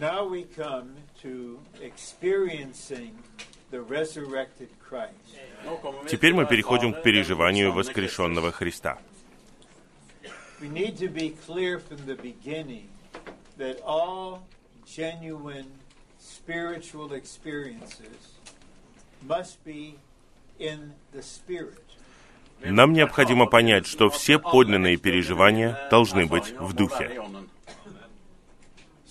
Now we come to experiencing the resurrected Christ. Теперь мы переходим к переживанию воскрешенного Христа. Нам необходимо понять, что все подлинные переживания должны быть в духе.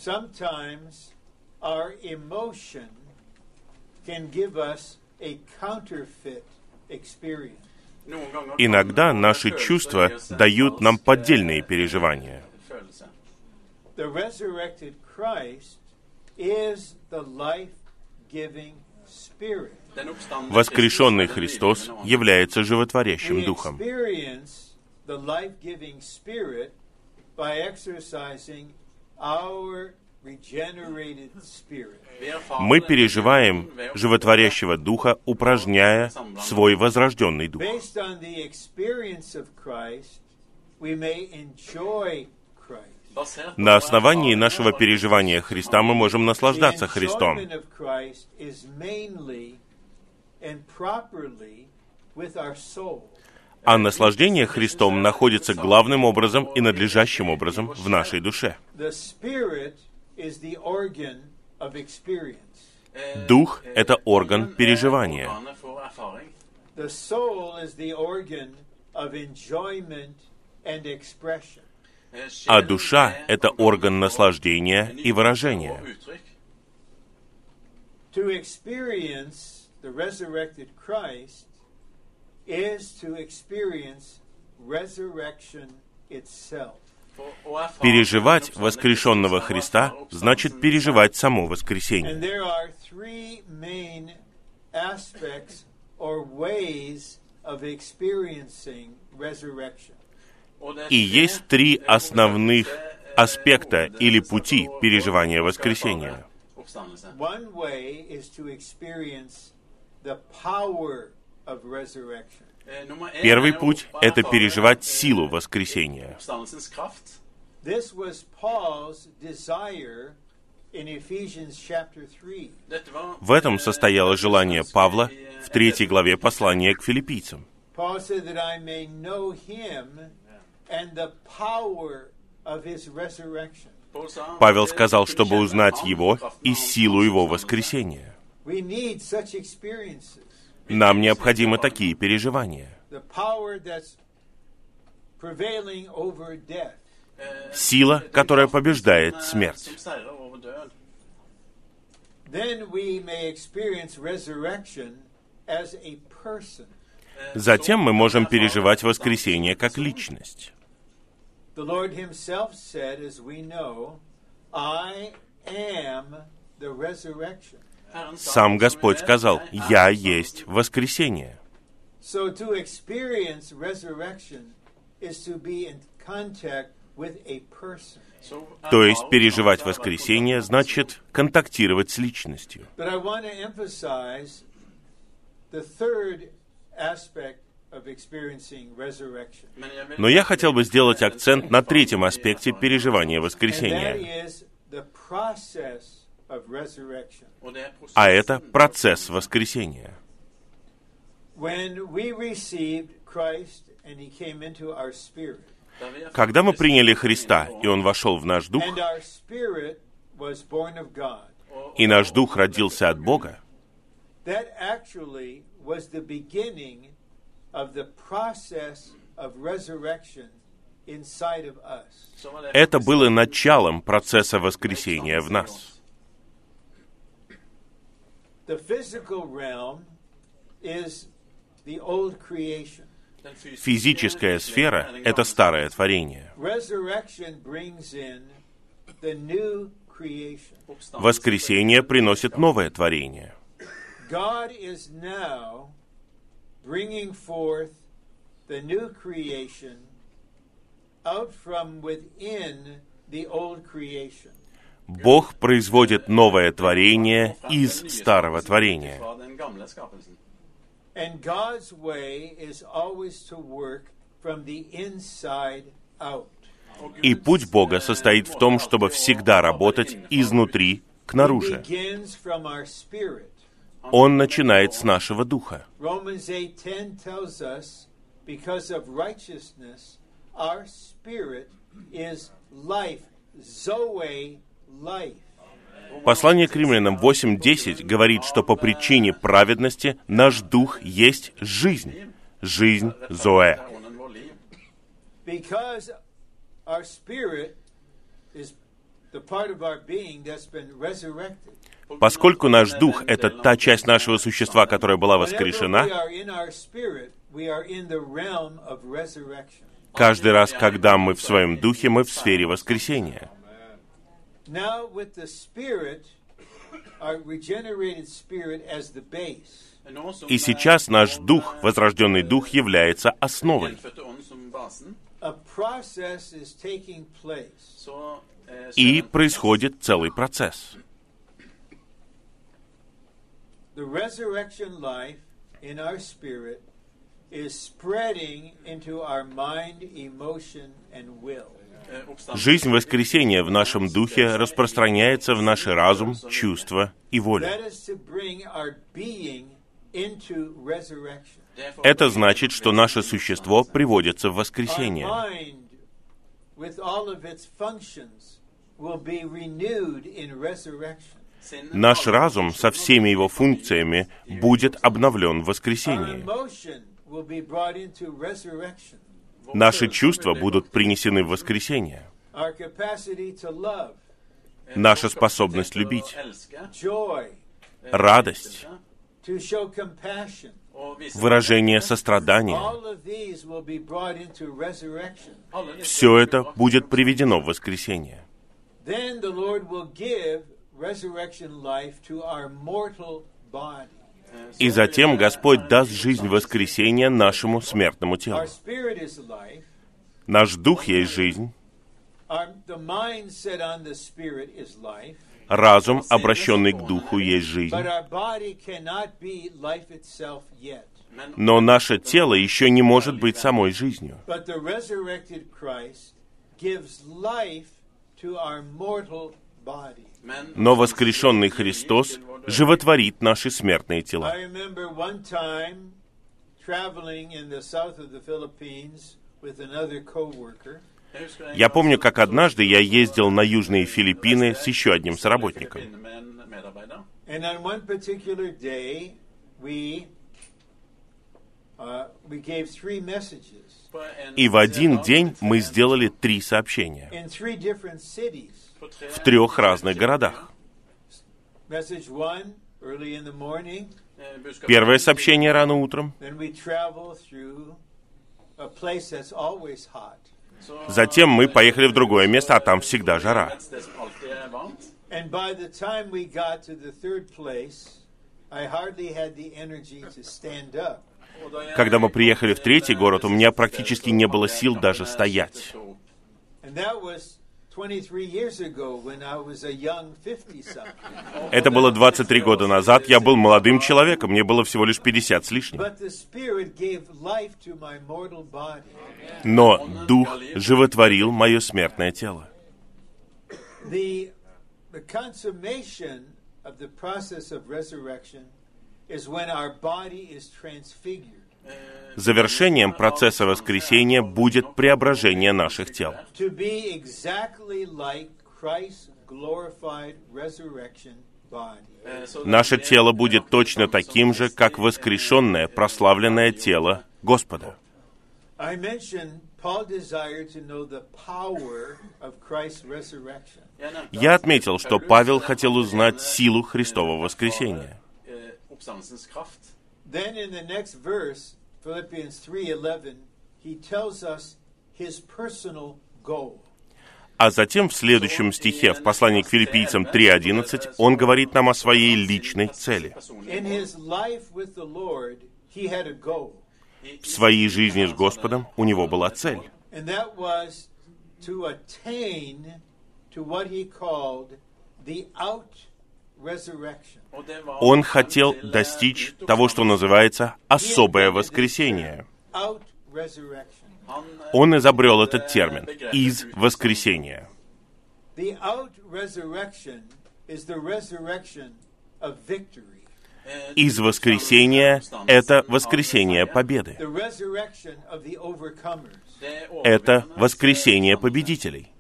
Sometimes our emotion can give us a counterfeit experience. Иногда наши чувства дают нам поддельные переживания. Воскрешенный Христос является животворящим Духом. Мы переживаем животворящего Духа, упражняя свой возрожденный Дух. На основании нашего переживания Христа мы можем наслаждаться Христом. А наслаждение Христом находится главным образом и надлежащим образом в нашей душе. Дух — это орган переживания. А душа — это орган наслаждения и выражения. To experience the resurrected Christ is to experience resurrection itself. Переживать воскрешенного Христа значит переживать само And воскресение. there are three main aspects or ways of experiencing resurrection. И есть три основных аспекта или пути переживания воскресения. One way is to experience the power. Первый путь — это переживать силу воскресения. This was Paul's desire in Ephesians chapter 3. В этом состояло желание Павла в третьей главе послания к филиппийцам. Павел сказал, чтобы узнать его и силу его воскресения. Нам необходимы такие переживания. Сила, которая побеждает смерть. Затем мы можем переживать воскресение как личность. The Сам Господь сказал, «Я есть воскресение». То есть переживать воскресение значит контактировать с личностью. Но я хотел бы сделать акцент на третьем аспекте переживания воскресения, а это процесс воскресения. When we received Christ and He came into our spirit, Когда мы приняли Христа, и Он вошел в наш дух, and our spirit was born of God, и наш дух родился от Бога, that actually was the beginning of the process of resurrection inside of us. это было началом процесса воскресения в нас. The physical realm is the old creation. Физическая сфера — это старое творение. Воскресение приносит новое творение. Out from within the old creation. Бог производит новое творение из старого творения. И путь Бога состоит в том, чтобы всегда работать изнутри к наружу. Он начинает с нашего духа. Romans 8:10 tells us because of righteousness our spirit is life, zoe. Послание к римлянам 8.10 говорит, что по причине праведности наш дух есть жизнь. Жизнь Зоэ. Поскольку наш дух — это та часть нашего существа, которая была воскрешена, каждый раз, когда мы в своем духе, мы в сфере воскресения. Now, with the spirit, our regenerated spirit as the base, Nå som И сейчас наш дух, возрожденный дух, является основой. gjenfødte ånd som basen, a process is taking place. så eh, И skjer det- происходит целый процесс. The resurrection life in our spirit is spreading into our mind, emotion, and will. Жизнь воскресения в нашем духе распространяется в наш разум, чувства и волю. Это значит, что наше существо приводится в воскресение. Наш разум со всеми его функциями будет обновлен в воскресении. Наши чувства будут принесены в воскресение. Наша способность любить, радость, выражение сострадания. Все это будет приведено в воскресение. Then the Lord will give resurrection life to our mortal body. И затем Господь даст жизнь воскресения нашему смертному телу. Наш дух есть жизнь, разум, обращенный к духу, есть жизнь. Но наше тело еще не может быть самой жизнью. Но воскрешенный Христос животворит наши смертные тела. Я помню, как однажды я ездил на южные Филиппины с еще одним uh, en- И в один день мы сделали три сообщения в трех разных городах. Eh, Первое сообщение рано утром, затем мы поехали в другое место, а там всегда жара. Er Когда мы приехали в третий город, у меня практически не было сил даже стоять. And that was 23 years ago when I was a young 50-something. Это было 23 года назад, я был молодым человеком, мне было всего лишь 50 с лишним. Но Дух животворил мое смертное тело. The process of resurrection is when our body is transfigured Завершением процесса воскресения будет преображение наших тел, Наше тело будет точно таким же, как воскрешенное, прославленное тело Господа. Я отметил, что Павел хотел узнать силу Христового воскресения. Oppstandelsens kraft. Then in the next verse, Philippians 3:11, he tells us his personal goal. А затем в следующем стихе, в послании к филиппийцам 3.11, он говорит нам о своей личной цели. In his life with the Lord, he had a goal, В своей жизни с Господом у него была цель. and that was to attain to what he called the out Он хотел достичь того, что называется особое воскресение. Он изобрел этот термин «из воскресения». Из воскресения — это воскресение победы. Это воскресение победителей.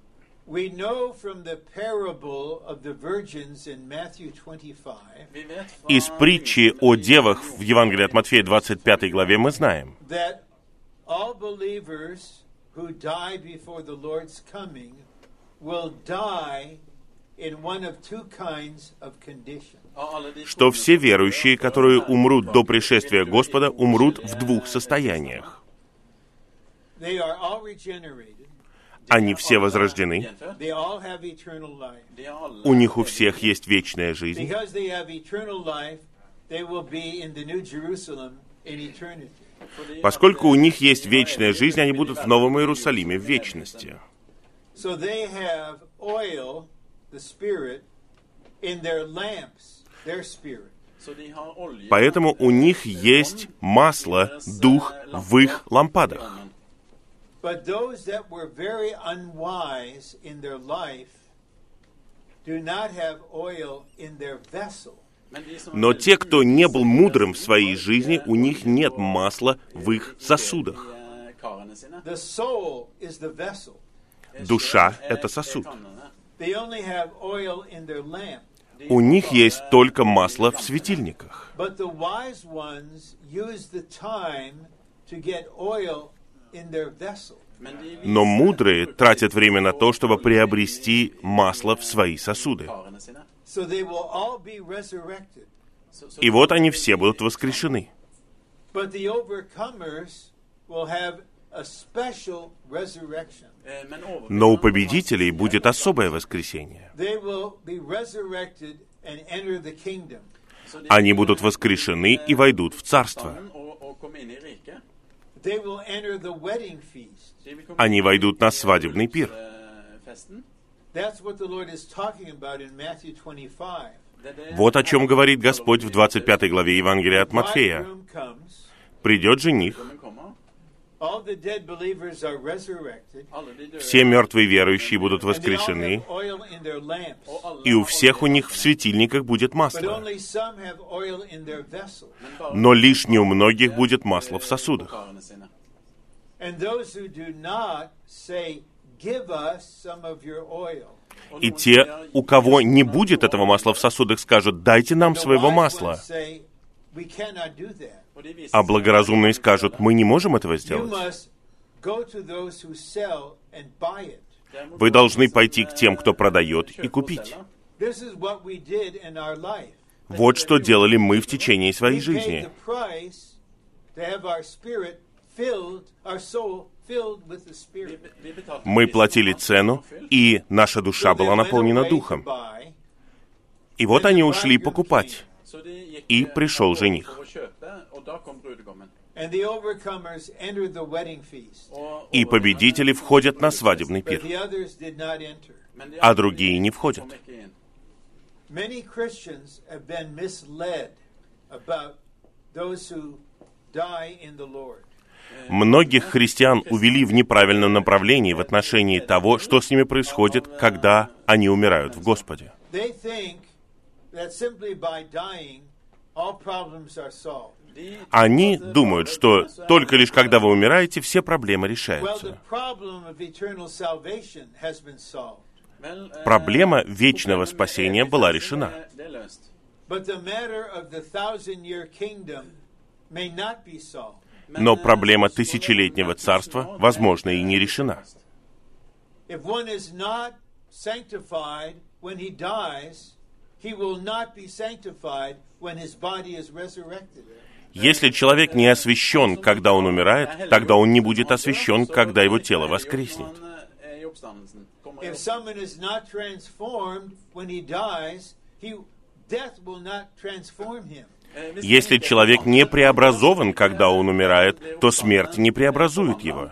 We know from the parable of the virgins in Matthew 25 Vi vet fra Из притчи о девах в Евангелии от Матфея 25 главе мы знаем, that all believers who die before the Lord's coming will die in one of two kinds of condition. av alle de что все верующие, которые умрут до er пришествия Господа, умрут в двух состояниях. They are all regenerated. Они все возрождены, у них у всех есть вечная жизнь. Поскольку у eh, них есть вечная жизнь, они будут в Новом Иерусалиме в вечности. Поэтому у них eh, есть масло, дух eh, в их лампадах. But those that were very unwise in their life do not have oil in their vessel. Er Но те, кто не был мудрым в своей жизни, у них нет масла в их сосудах. i, eh, karene sine. The soul is the vessel. Душа это er- сосуд. er kannene. They only have oil in their lamp. De У них есть только масло в светильниках. Но мудрые тратят время на то, чтобы приобрести масло в свои сосуды. И вот они все будут воскрешены. Eh, Но у победителей будет особое воскресение. Они будут eh, воскрешены и войдут в Царство. Они войдут на свадебный пир. eh, festen. That's what the Lord is talking about in Matthew 25. Det er det Вот о чем говорит Господь в i 25 главе Евангелия от Матфея. Придет жених, все мертвые верующие будут And they all воскрешены, have oil in their lamps. og alle и у всех у них в светильниках будет But масло. only some have oil in their vessel. Men bare Но лишь не у многих будет масло в сосудах. И те, у кого не будет этого масла в сосудах, скажут, дайте нам своего масла. А благоразумные скажут, мы не можем этого You сделать. must go to those who sell and buy it. Der må Вы должны пойти к тем, кто eh, продает, и купить. Вот что делали мы в течение We своей paid жизни. Мы платили цену, и наша душа была наполнена духом. И вот они ушли покупать. И eh, пришел жених. И победители входят на свадебный пир. а другие не входят. Многих христиан увели в неправильном направлении в отношении того, что с ними происходит, когда они умирают в Господе. They think that simply by dying, Они думают, что er только лишь когда вы умираете, все проблемы решаются. eh, Проблема вечного спасения была решена. er Но eh, проблема тысячелетнего царства, возможно, и er не решена. løst. He will not be sanctified when his body is resurrected. Если человек не освящен, когда он умирает, тогда он не будет освящен, когда его тело воскреснет. Если человек не преобразован, когда он умирает, то смерть не преобразует его.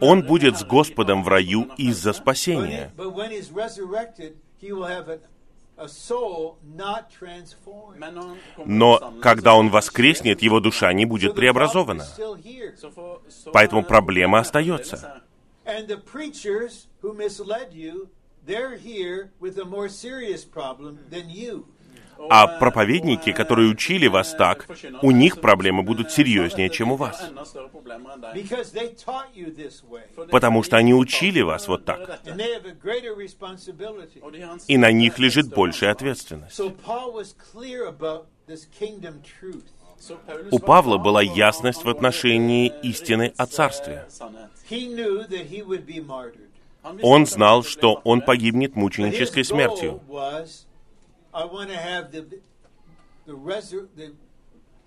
Он будет с Господом в раю из-за спасения. Но когда он воскреснет, его душа не будет преобразована. Поэтому er- проблема er- остается. er- А eh, проповедники, eh, которые учили вас eh, так, у них проблемы будут eh, серьезнее, чем у вас. Потому что они учили вас вот так. И на них лежит большая ответственность. У Павла была ясность в отношении eh, истины о Царстве. eh, Он знал, что он погибнет мученической смертью.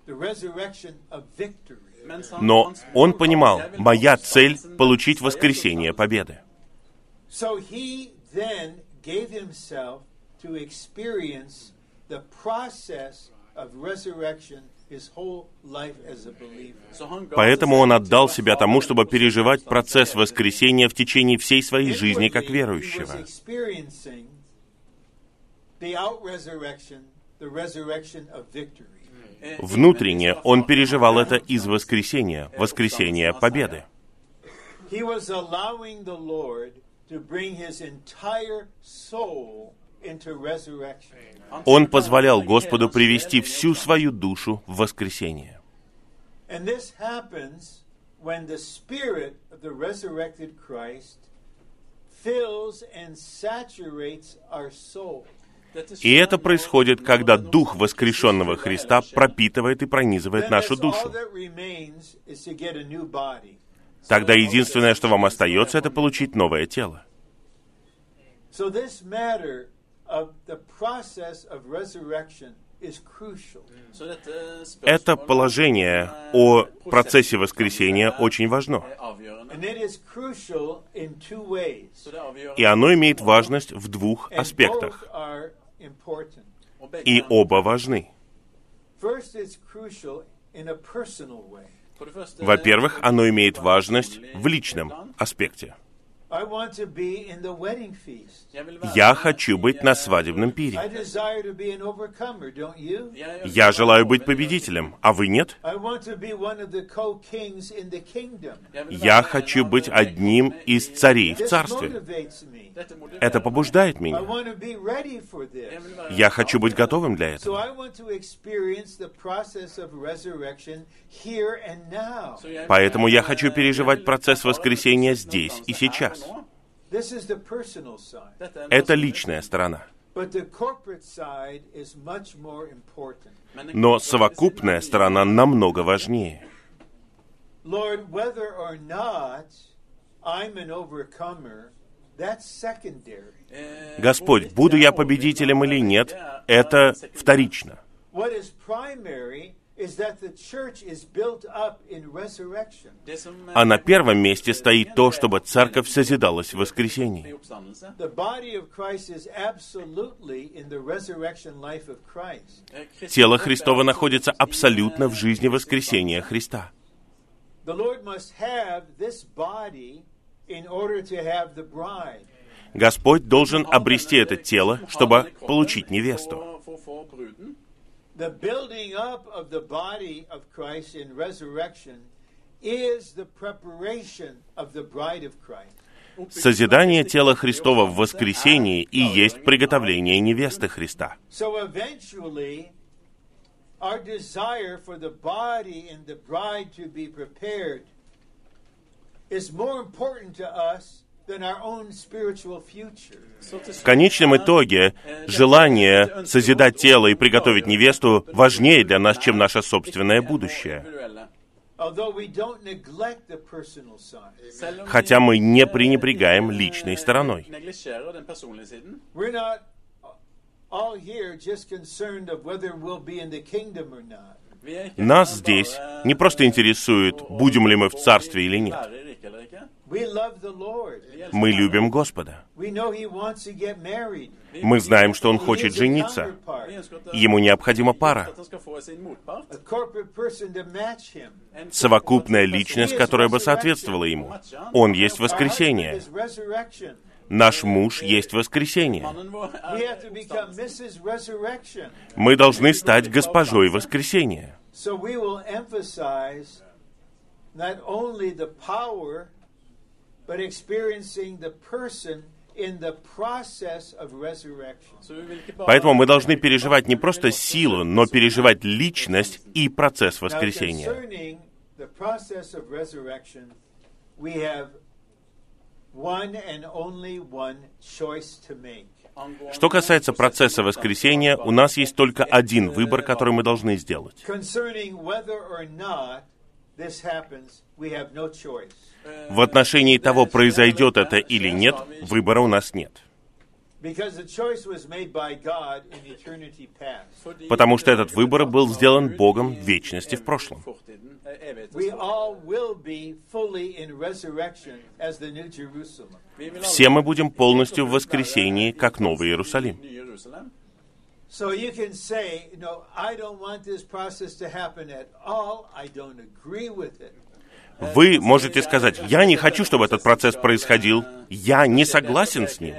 the resurrection of victory. Но он понимал, «Jeg vil моя цель получить воскресение oppstandelsen». победы. Поэтому он отдал себя тому, чтобы переживать процесс воскресения в течение всей своей жизни как верующего. the out resurrection, the resurrection of victory. Внутренне он переживал это из воскресения, воскресения победы. Он позволял Господу привести всю свою душу в воскресение. И это происходит, когда Дух воскрешенного Христа пропитывает и пронизывает нашу душу. Тогда единственное, что вам остается, это получить новое тело. Это положение о процессе воскресения очень важно. er er. И оно имеет важность в двух аспектах. И er- оба важны. Во-первых, оно имеет важность в личном аспекте. Я хочу быть на eh, свадебном I пире. desire to be an overcomer, don't you? Jeg ønsker Я желаю быть победителем, а вы нет? I want to be one of the co-kings in the kingdom. Jeg vil Я хочу быть одним из царей в царстве. Это побуждает I меня. want to be ready for Jeg this. vil være Я хочу быть готовым для So этого. I want to experience the process of resurrection here and now. Så jeg- Поэтому я eh, хочу переживать процесс воскресения здесь и сейчас. Это личная сторона. But the corporate side is much more important. Men den Но совокупная er сторона намного важнее. Lord, whether or not I'm an overcomer, that's secondary. Eh, Господь, буду я победителем или нет, это вторично. What is primary is that the church is built up in resurrection. Det som, eh, А на первом месте стоит то, чтобы церковь созидалась в воскресении. oppstandelse. The body of Christ is absolutely in the resurrection life of Christ. Eh, Kristus Тело er Христово absolutt находится абсолютно eh, в жизни воскресения Христа. Господь должен обрести это тело, чтобы получить невесту. The building up of the body of Christ in resurrection is the preparation of the bride of Christ. Созидание тела Христова в воскресении и есть приготовление невесты Христа. So eventually, our desire for the body and the bride to be prepared is more important to us В конечном итоге, желание созидать тело и приготовить невесту важнее для нас, чем наше собственное будущее. Хотя мы не пренебрегаем eh, личной стороной. Er Нас здесь eh, не просто интересует, будем ли мы в царстве или нет. Мы любим Господа. We know He wants to get married. Vi- Мы знаем, что Он He хочет жениться. Ему необходима пара. Совокупная личность, которая бы соответствовала Ему. Он есть воскресение. Наш муж есть воскресение. Er. Мы должны стать госпожой воскресения. But experiencing the person Поэтому мы должны переживать не просто силу, но переживать личность и процесс Now, воскресения. concerning the process of resurrection, we have one and only one choice to make. angående Что касается процесса воскресения, у нас есть только один выбор, который мы должны сделать. В отношении того, произойдет это или нет, выбора у нас нет. Потому что этот выбор был сделан Богом в вечности в прошлом. eh, Все мы будем полностью в воскресении, как Новый Иерусалим. So you can say, you know, I don't want this process to happen at all. I don't agree with it. Вы можете сказать, я не хочу, чтобы этот процесс происходил, я не согласен с ним.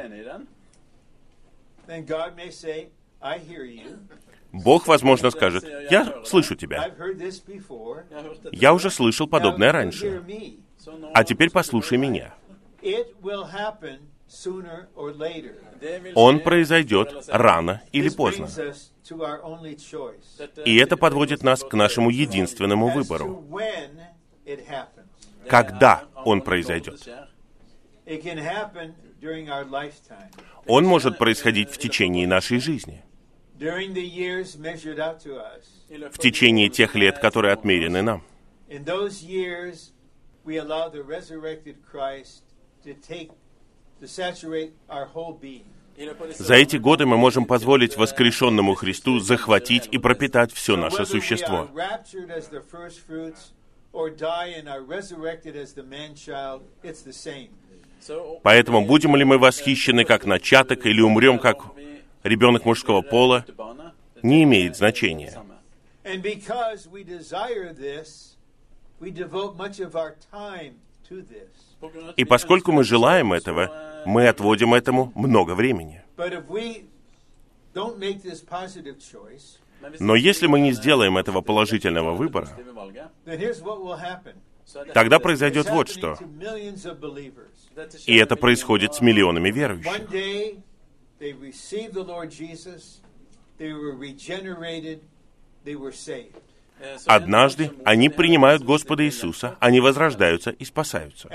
Бог, возможно, скажет, я слышу тебя. Я уже слышал подобное раньше. А теперь послушай меня. Он произойдет рано или поздно. И это подводит нас к нашему единственному выбору. Когда er он произойдет. Он может происходить в течение нашей жизни, в течение тех лет, которые отмерены нам. In those years, we allow the resurrected Christ to take, За эти годы мы можем позволить воскрешенному Христу захватить и пропитать все So наше существо. Поэтому будем ли мы восхищены как начаток или умрем как ребенок мужского пола, не имеет значения. And because we desire this, we devote much of our time И поскольку мы желаем этого, eh, мы отводим этому много времени. Но если мы не сделаем этого положительного выбора, er тогда произойдет вот что. И это происходит с миллионами верующих. They were regenerated, they were saved. Eh, Однажды они принимают Господа Иисуса, они возрождаются и спасаются.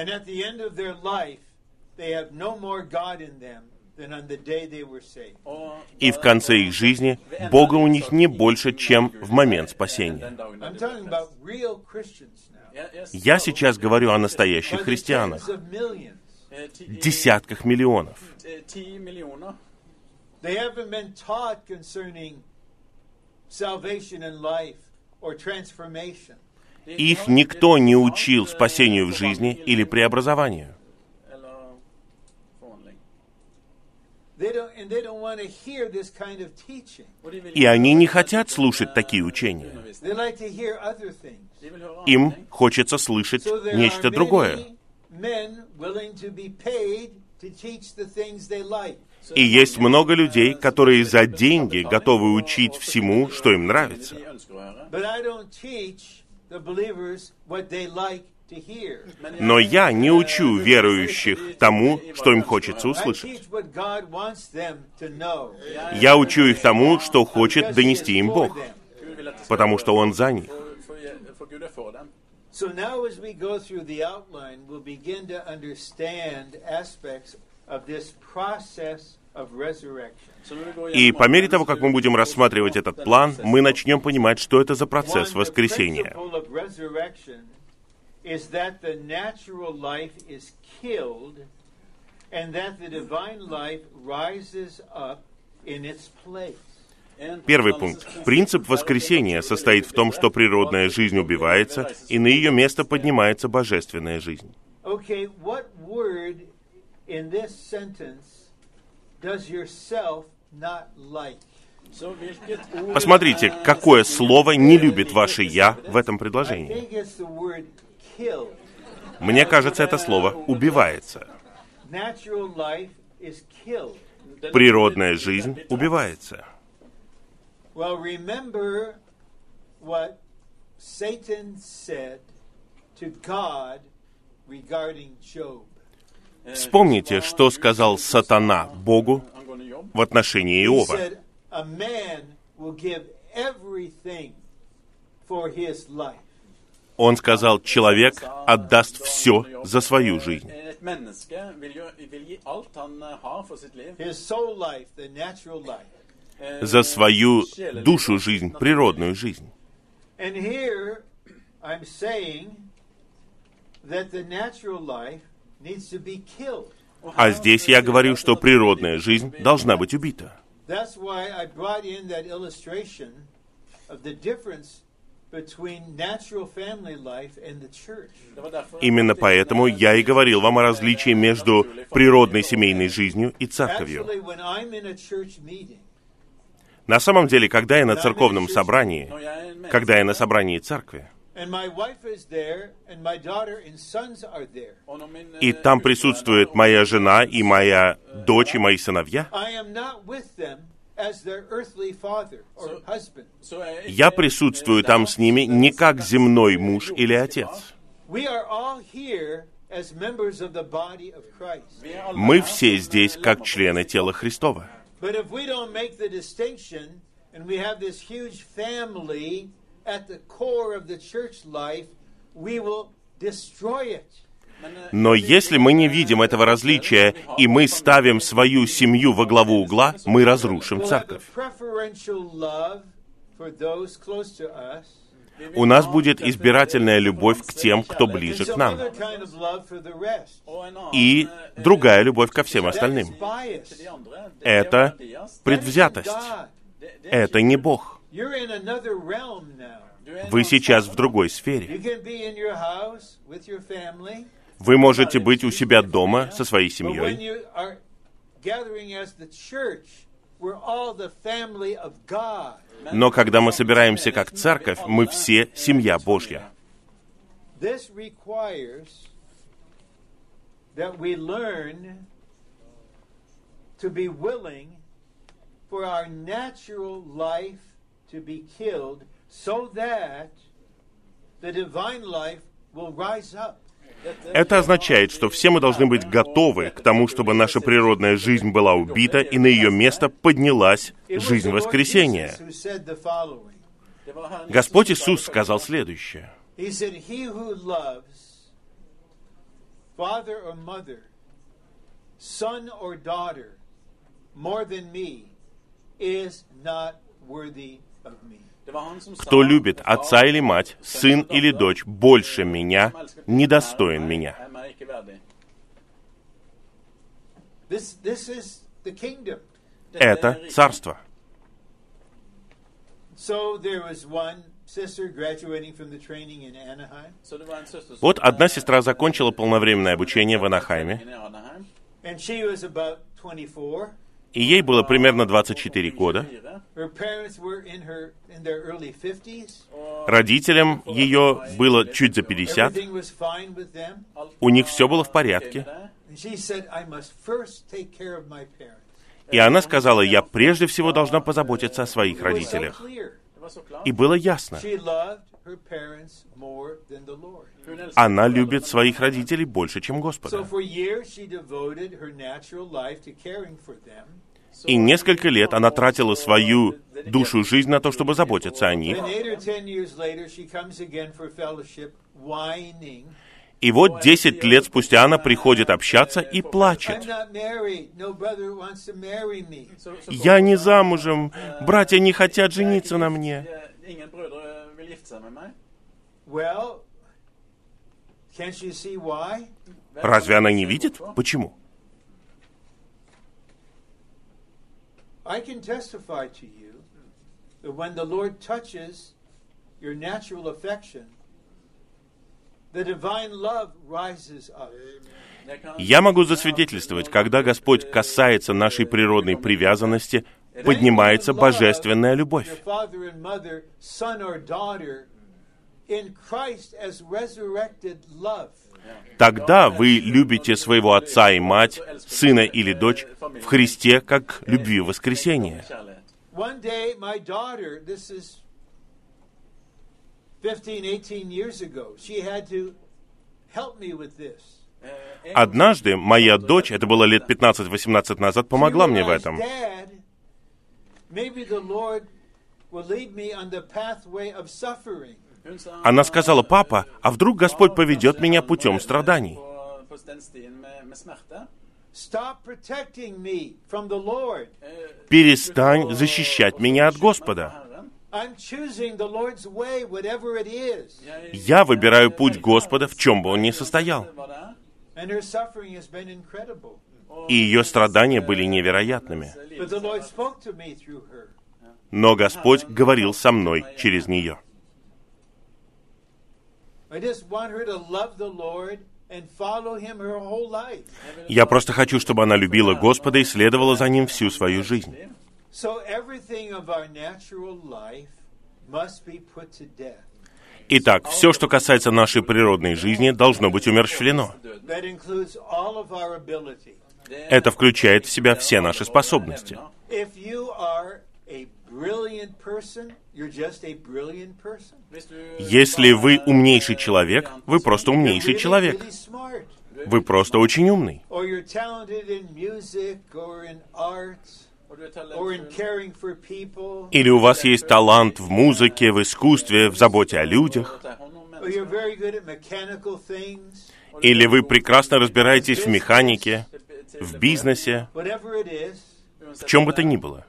И в конце их жизни Бога у них не больше, чем в момент спасения. Я сейчас говорю о настоящих христианах, eh, десятках миллионов. eh. They haven't been taught concerning salvation and life Их никто не учил eh, спасению в жизни или преобразованию. И они не хотят слушать такие учения. Им хочется слышать нечто другое. И есть много людей, которые за деньги готовы учить всему, что им нравится. Но я не учу верующих тому, что им хочется услышать. Я учу их тому, что хочет донести им Бог, потому что Он за них. Er. So now, as we go through the outline, we'll begin to understand aspects И по мере того, как мы будем рассматривать этот план, мы начнем понимать, что это за процесс воскресения. Первый пункт. Принцип воскресения состоит в том, что природная жизнь убивается, и на ее место поднимается божественная жизнь. In this sentence does yourself not like? Посмотрите, какое слово не любит ваше «я» в этом предложении. Мне кажется, это слово «убивается». Природная жизнь убивается. Well, remember what Satan said to God regarding Job. Eh, Вспомните, что сказал сатана Богу в отношении Иова. Он сказал, человек отдаст все за свою жизнь. Eh, eh, За свою душу жизнь, природную жизнь. And here I'm saying that the natural life А здесь я говорю, что природная жизнь должна быть убита. Именно поэтому я и говорил вам о различии между природной семейной жизнью и церковью. На самом деле, когда я на церковном собрании, когда я на собрании церкви, and my wife is there, and my daughter and sons are there, og når min, и eh, там er присутствует моя жена и моя дочь и мои сыновья, I am not with them as their earthly father or husband. så er jeg я присутствую eh, там с ними не как земной муж или отец. We are all here as members of the body of Christ. Vi er alle Мы все здесь eh, как члены тела. Христова. But if we don't make the distinction and we have this huge family at the core of the church life, we will destroy it. Men, eh, Но если мы не видим этого различия, и мы ставим свою семью во главу угла, мы разрушим церковь. У нас будет избирательная любовь к тем, кто ближе к нам, и eh, другая любовь ко всем остальным. Это er предвзятость. Er Это не Бог. You're in another realm now. Du er en Вы сейчас в другой You сфере. can be in your house with your family, Вы можете быть у себя дома со своей семьей, но когда мы собираемся как церковь, мы все семья Божья. To be willing for our natural life to be killed so that the divine life will rise up. Это означает, что все мы должны быть готовы к тому, чтобы наша природная жизнь была убита, и на ее место поднялась жизнь воскресения. Господь Иисус сказал следующее. Son or daughter, more than me, is not worthy Кто любит отца или мать, сын или дочь больше меня, недостоин меня. Er er Это царство. Вот одна сестра закончила полновременное обучение в Анахайме, i Anaheim. and she was about 24. и ей было примерно 24 года. 24. Her parents were in her in their early 50s. Og Родителям ее было чуть за 50, Everything was fine with them. alt у них все было в порядке. И она сказала, я прежде всего должна позаботиться о своих родителях. И было ясно, она любит своих родителей больше, чем Господа. И несколько лет она тратила свою душу жизнь на то, чтобы заботиться о них. И вот 10 лет спустя она приходит общаться и плачет. Я не замужем, братья не хотят жениться на мне. Eh, Разве она не видит? Почему? I can testify to you that when the Lord touches your natural affection, the divine love rises up. Jeg kan- Я могу засвидетельствовать, когда Господь касается нашей природной привязанности, поднимается божественная любовь. Тогда вы любите своего отца и мать, сына или дочь в Христе, как любви воскресения. Kjærlighet. One day, my daughter, this is 15, 18 years ago, she had to help me with this. Eh, Однажды моя дочь, это было лет 15-18 назад, помогла мне в этом. Она сказала, папа, а вдруг Господь поведет меня путем страданий? Перестань защищать меня от Господа. Я выбираю путь Господа, в чем бы он ни состоял. er. И ее страдания были невероятными. Но Господь говорил со мной через нее. Я просто хочу, чтобы она любила Господа и следовала за Ним всю свою жизнь. So everything of our natural life must be put to death. Итак, все, что касается нашей природной жизни, должно быть умерщвлено. Это включает в себя все наши способности. Если вы умнейший человек, вы просто умнейший человек. Вы просто очень умный. Er. Или у вас есть талант в музыке, в искусстве, в заботе о людях. Или вы прекрасно разбираетесь в механике, в бизнесе, в чем бы то ни было.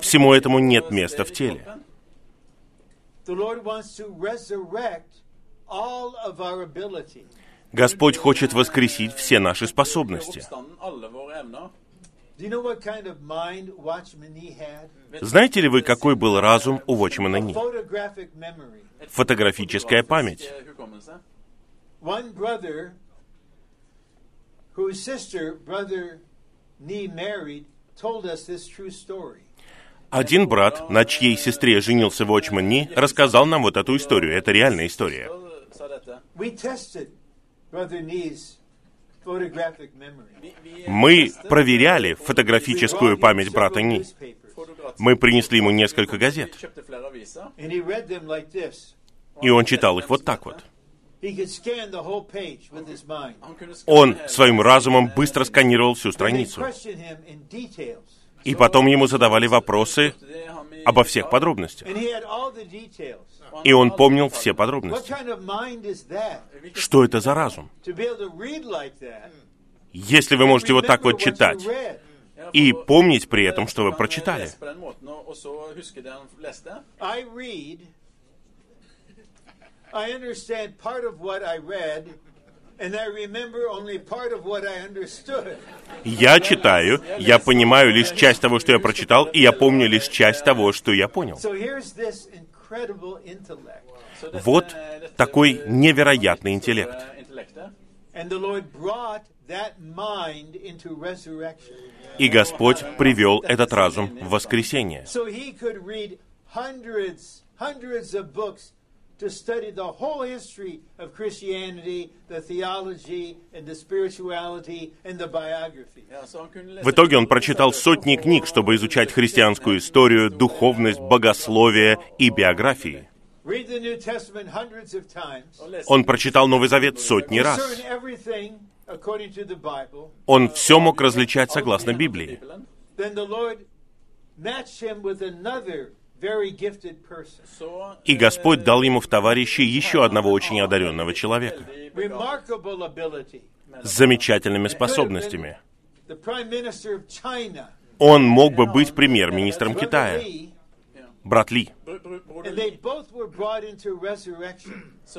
Всему этому нет места в теле. Господь хочет воскресить все наши способности. Знаете ли вы, какой был разум у Watchmana Ни? Фотографическая память. Один брат, на чьей сестре женился Watchman Ни, рассказал нам вот эту историю. Это реальная история. Мы проверяли фотографическую память брата Ни. Мы принесли ему несколько газет, и он читал их вот так вот. Он своим разумом быстро сканировал всю страницу. И потом ему задавали вопросы обо всех подробностях. И он помнил все подробности. Что это за разум? Если вы можете вот так вот читать и помнить при этом, что вы прочитали. Я читаю, я понимаю лишь часть того, что я прочитал, и я помню лишь часть того, что я понял. So here's this incredible intellect. Så dette- Вот такой невероятный интеллект. eh. И Господь привел этот разум в воскресение. So he could read hundreds, hundreds of books to study the whole history of Christianity, the theology, and the spirituality, and the biography. В итоге он прочитал сотни книг, чтобы изучать христианскую историю, духовность, богословие и биографии. Read the New Testament hundreds of times. og lese- Он прочитал Новый Завет сотни раз. Он все мог различать согласно Библии. И Господь дал ему в товарищи еще одного очень одаренного человека с замечательными способностями. Он мог бы быть премьер-министром Китая, брат Ли.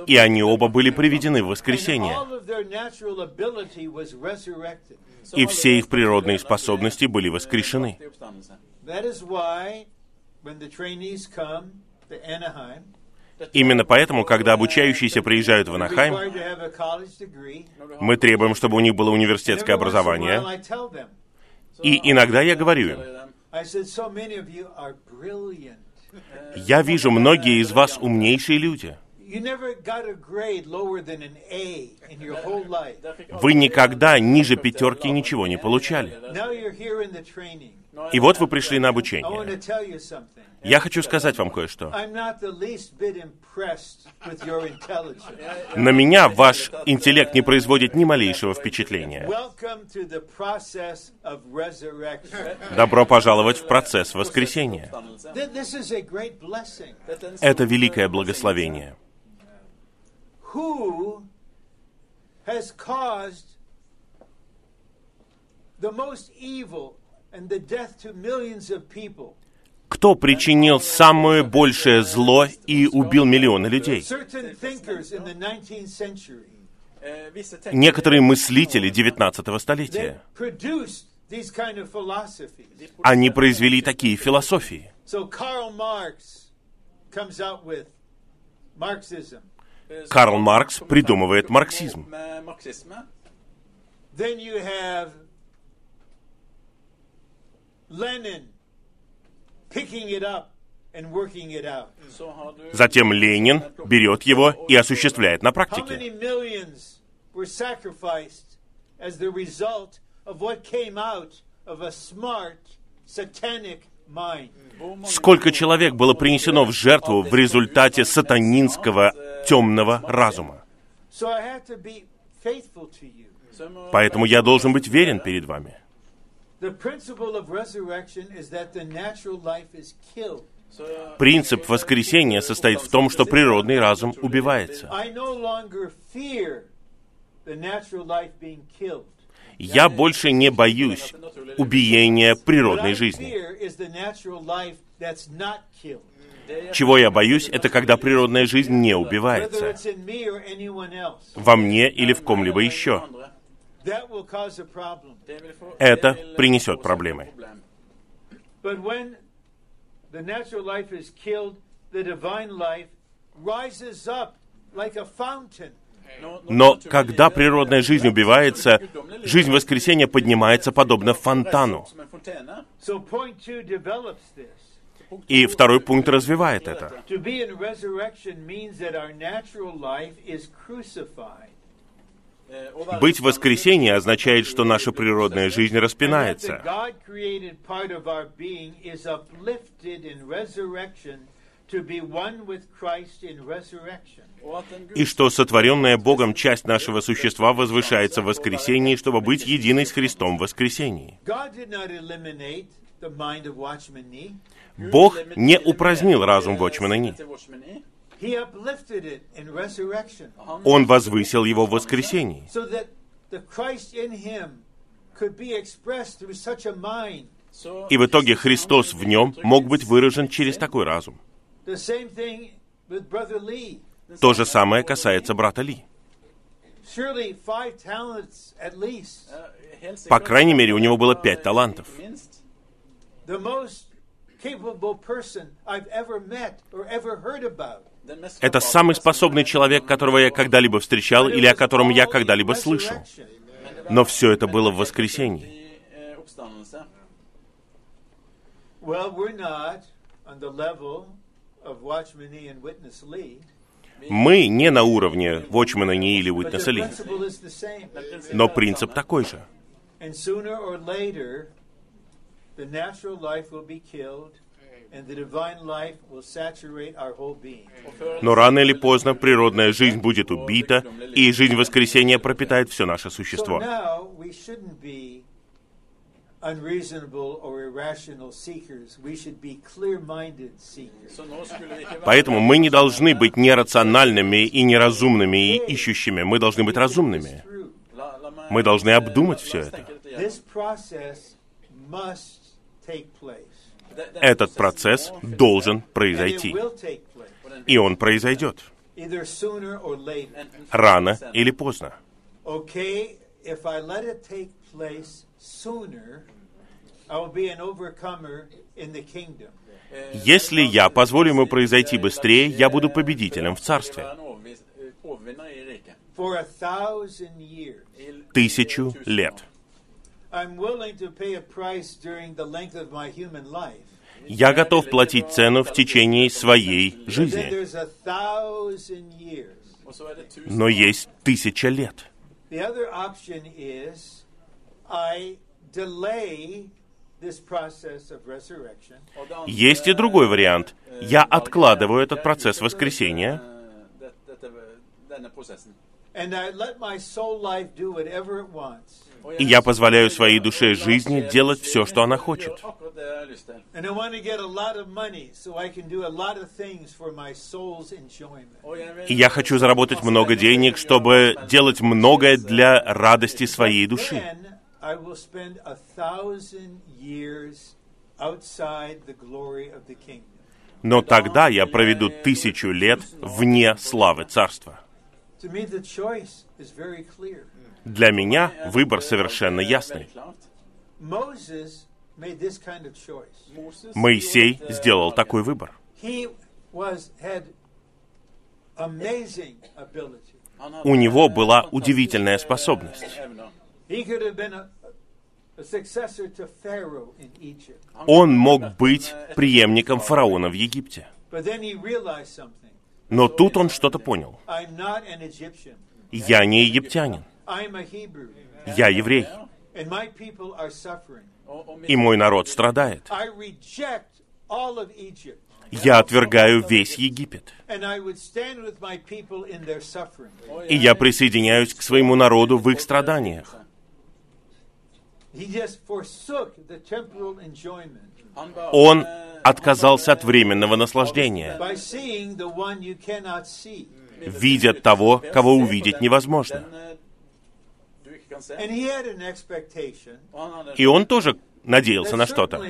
И они оба были приведены в воскресение. И все их природные способности были воскрешены. Именно поэтому, когда обучающиеся приезжают в Анахайм, мы требуем, чтобы у них было университетское образование. И иногда я говорю им, я вижу, многие из вас умнейшие люди. Вы никогда ниже пятерки ничего не получали. И вот вы пришли на обучение. Я хочу сказать вам кое-что. На меня ваш интеллект не производит ни малейшего впечатления. Добро пожаловать в процесс воскресения. Er Это великое благословение. Who has caused the most evil Кто причинил самое большее зло и убил миллионы людей? Certain thinkers in the 19th century Eh, visse tenkere- Некоторые мыслители 19 they столетия. Они произвели такие философии. Eh, Карл Маркс придумывает марксизм. Med marxisme. Then you have Lenin picking it up and working it out. Så har du Затем Ленин берет его и осуществляет на практике. Сколько человек было принесено в жертву в результате сатанинского темного разума? Поэтому я должен быть верен перед вами. Принцип воскресения состоит в том, что природный разум убивается. Я больше не боюсь убиения природной жизни. Чего я боюсь, это когда природная жизнь не убивается. Во мне или в ком-либо еще. Это принесет проблемы. Но когда природная жизнь убивается, жизнь воскресения поднимается подобно фонтану. И второй пункт развивает это. Быть в воскресении означает, что наша природная жизнь распинается. И что сотворенная Богом часть нашего существа возвышается в воскресении, чтобы быть единой с Христом в воскресении. Бог не упразднил разум Watchman Nee. Til Watchman Nee. He uplifted it in resurrection Он возвысил его в воскресении, so that the Christ in him could be expressed through such a mind. Så- и в итоге Христос в нем мог быть выражен через такой разум. То же самое касается брата Ли. Eh, По крайней мере, у него было пять талантов. The most capable person I've ever met or ever heard about. Это самый способный человек, которого я когда-либо встречал или о котором я когда-либо слышал. Но все это было в воскресенье. Lee, Мы не на уровне Вочмана Ни или but Уитнеса Ли, но принцип такой же. And sooner or later, the natural life will be killed, Но рано или поздно природная жизнь будет убита, и жизнь воскресения пропитает все наше существо. Поэтому мы не должны быть нерациональными и неразумными и ищущими. Мы должны быть разумными. Мы должны обдумать все это. Этот процесс должен произойти. И он произойдет. Рано или поздно. Если я позволю ему произойти быстрее, я буду победителем в Царстве. eh, Тысячу лет. Я готов платить цену в течение своей жизни. Но есть тысяча лет. Есть и другой вариант. Я откладываю этот процесс воскресения, eh, и я позволяю своей душе жизни делать все, что она хочет. И я хочу заработать много денег, чтобы делать многое для радости своей души. Но тогда я проведу тысячу лет вне славы царства. Для меня выбор совершенно er ясный. veldig klart. Moses made this kind of choice. Moses Моисей eh, сделал такой выбор. He was had amazing ability. han hadde У него была удивительная способность. evner. He could have been a, a successor to Pharaoh in Egypt. Han Он мог быть eh, преемником фараона в Египте. Но тут он что-то понял. Я не египтянин, я еврей, и мой народ страдает. Я отвергаю весь Египет, и я присоединяюсь к своему народу в их страданиях. Он отказался от временного наслаждения, видя того, кого увидеть невозможно. И он тоже надеялся на что-то.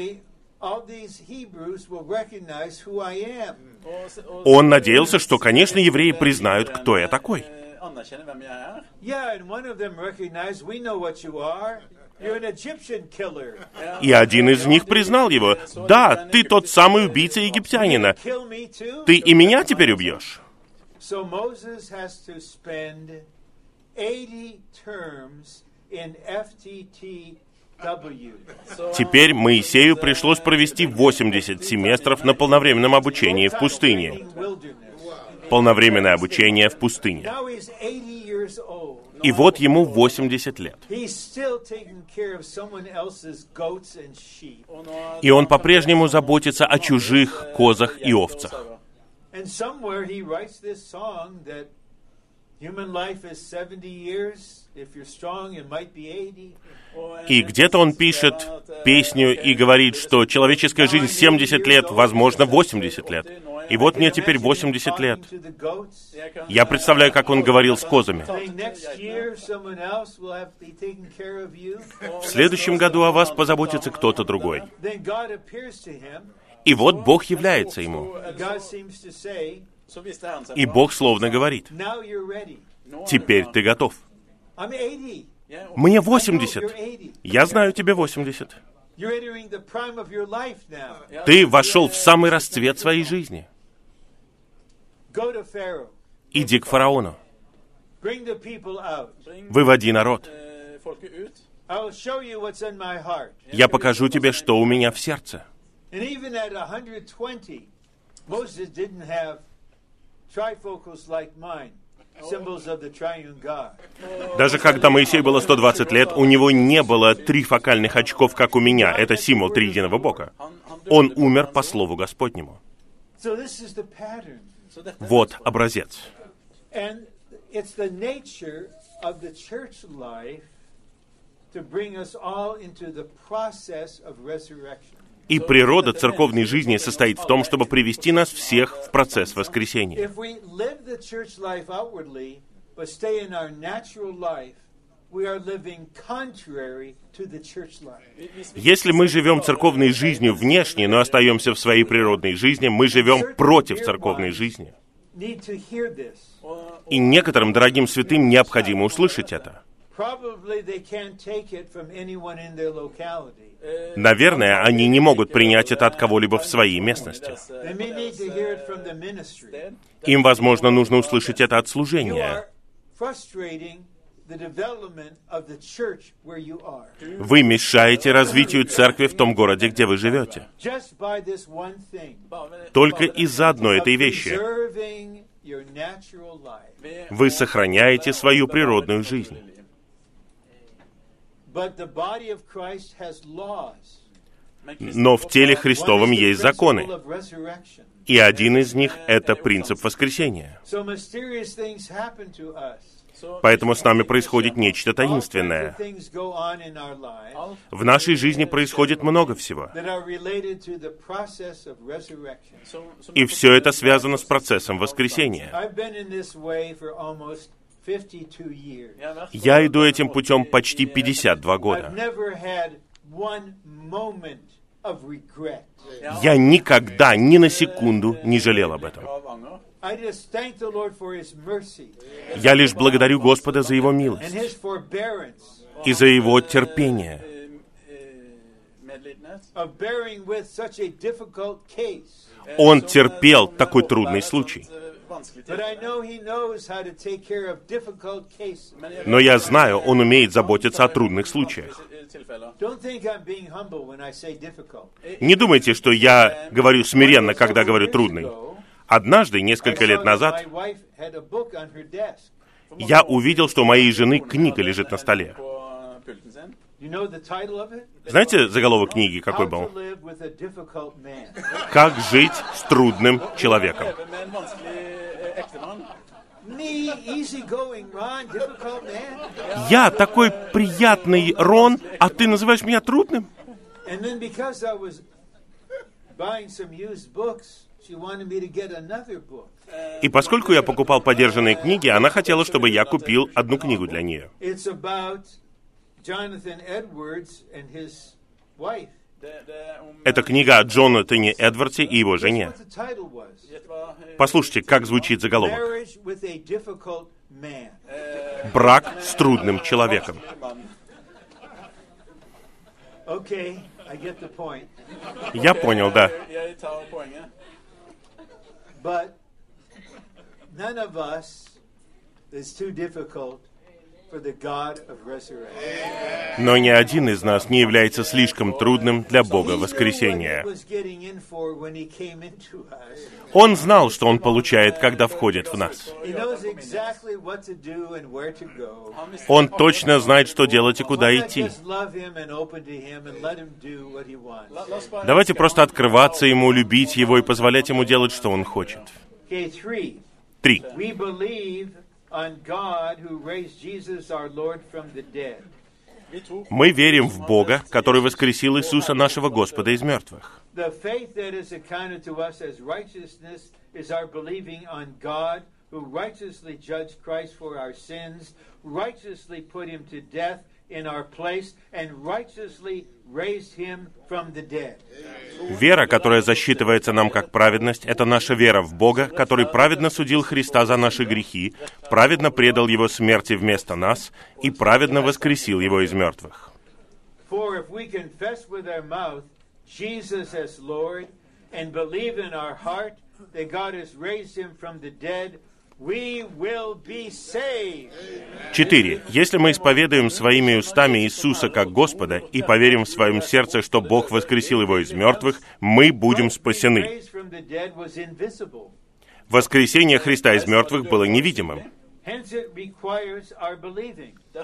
Он надеялся, что, конечно, евреи признают, кто я такой. И один из них признал его. «Да, ты тот самый убийца египтянина. Ты и меня теперь убьешь». So Moses has to spend 80 terms in FTTW. Så, Теперь Моисею пришлось провести 80 семестров на полновременном обучении в пустыне. Полновременное обучение в пустыне. Now he's 80 years old. И вот ему 80 лет. И он по-прежнему заботится о чужих козах и овцах. And somewhere he writes this song that human life is 70 years. If you're strong, it might be 80. И где-то он пишет песню и говорит, что человеческая жизнь 70 лет, возможно, 80 лет. И вот мне теперь 80 лет. Я представляю, как он говорил с козами. В следующем году о вас позаботится кто-то другой. И вот Бог является ему. И. Бог словно говорит, теперь ты готов. I'm 80. Jeg er Мне I know 80. you're 80. Я знаю тебе 80. You're entering the prime of your life now. Ты вошел в самый расцвет своей жизни. Иди к фараону. Выводи народ. eh. Я покажу тебе, что у меня в сердце. And even at 120, Moses didn't have trifocals like mine, Даже когда Моисей было 120 лет, у него не было трифокальных очков, как у меня. Это символ триединого Бога. Он умер по слову Господнему. Er Вот образец. To. И природа церковной жизни состоит в том, чтобы привести нас всех в процесс воскресения. Если мы живем церковной жизнью внешне, но остаемся в своей природной жизни, мы живем против церковной жизни. И некоторым дорогим святым необходимо услышать это. Probably they can't take it from anyone in their locality. Наверное, они не могут принять это от кого-либо в своей местности. They may need to hear it from the ministry. Им, возможно, нужно услышать это от You служения. are frustrating the development of the church where you are. Вы мешаете развитию церкви в том городе, где вы живете. Just by this one thing. Только из-за одной этой вещи. preserving your natural life. Вы сохраняете свою природную жизнь. But the body of Christ has laws. Но в теле Христовом есть законы. И один из них — это принцип воскресения. Поэтому с нами происходит нечто таинственное. В нашей жизни происходит много всего. И все это связано с процессом воскресения. I've been in this way for almost 52 years. Я иду этим путем почти 52 I've года. never had one moment of regret. Я никогда, ни на секунду не жалел об этом. Av anger. I just thank the Lord for His mercy Я лишь благодарю Господа за Его милость и за Его терпение, Eh, eh. Он терпел такой трудный случай. Но я знаю, Он умеет заботиться о трудных случаях. Не думайте, что я говорю смиренно, когда говорю трудный. Однажды, несколько лет назад, я увидел, что у моей жены книга лежит на столе. På pulten sin. You know the title of it? Знаете заголовок книги какой How to был? live with a difficult man. «Как жить с трудным человеком». Eh, ektemann. Me, easygoing Ron, difficult man. Я такой приятный Рон, а ты называешь меня трудным? И поскольку я покупал подержанные книги, она хотела, чтобы я купил одну книгу для нее. Jonathan Edwards and his wife. Er Это книга о Джонатане Эдвардсе и его жене. Eh, Послушайте, как звучит заголовок. «Брак с трудным человеком». Я понял, да. But none of us is too difficult Но ни один из нас не является слишком трудным для Бога воскресения. Он знал, что он получает, когда входит в нас. Он точно знает, что делать и куда идти. Давайте просто открываться ему, любить его и позволять ему делать, что он хочет. Три. We believe on God who raised Jesus our Lord from the dead. Vi tror Мы верим в Бога, который воскресил Иисуса нашего Господа из мертвых. The faith that is accounted to us as righteousness is our believing on God who righteously judged Christ for our sins, righteously put him to death in our place, and righteously raised him from the dead. Вера, которая засчитывается нам как праведность, это наша вера в Бога, который праведно судил Христа за наши грехи, праведно предал Его смерти вместо нас и праведно воскресил Его из мертвых. For Четыре. Если мы исповедуем своими устами Иисуса как Господа и поверим в своем сердце, что Бог воскресил Его из мертвых, мы будем спасены. Воскресение Христа из мертвых было невидимым.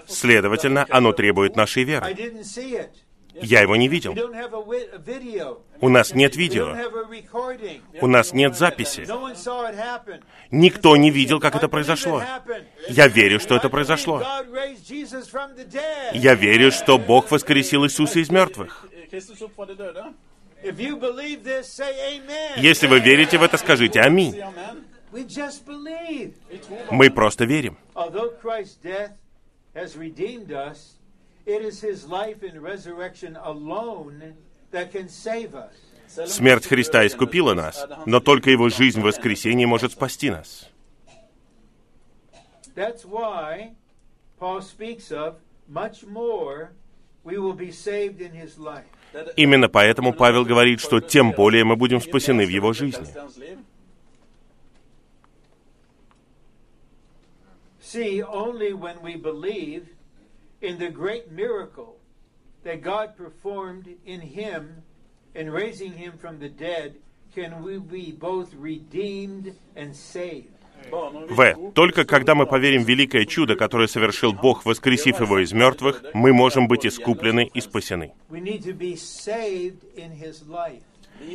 Следовательно, оно требует нашей веры. Я его не видел. У нас нет видео. У нас нет записи. Никто не видел, как это произошло. Я верю, что это произошло. Я верю, что Бог воскресил Иисуса из мертвых. Если вы верите в это, скажите «Аминь». Мы просто верим. Although Christ's death has redeemed us, it is his life and resurrection alone that can save us. Смерть Христа искупила нас, но только Его жизнь в воскресении может спасти нас. That's why Paul speaks of much more we will be saved in his life. Именно поэтому Павел говорит, что тем более мы будем спасены в Его жизни. See, only when we believe in the great miracle that God performed in him in raising him from the dead can we be both redeemed and saved. В. Только когда мы поверим в великое чудо, которое совершил Бог, воскресив его из мертвых, мы можем быть искуплены и спасены.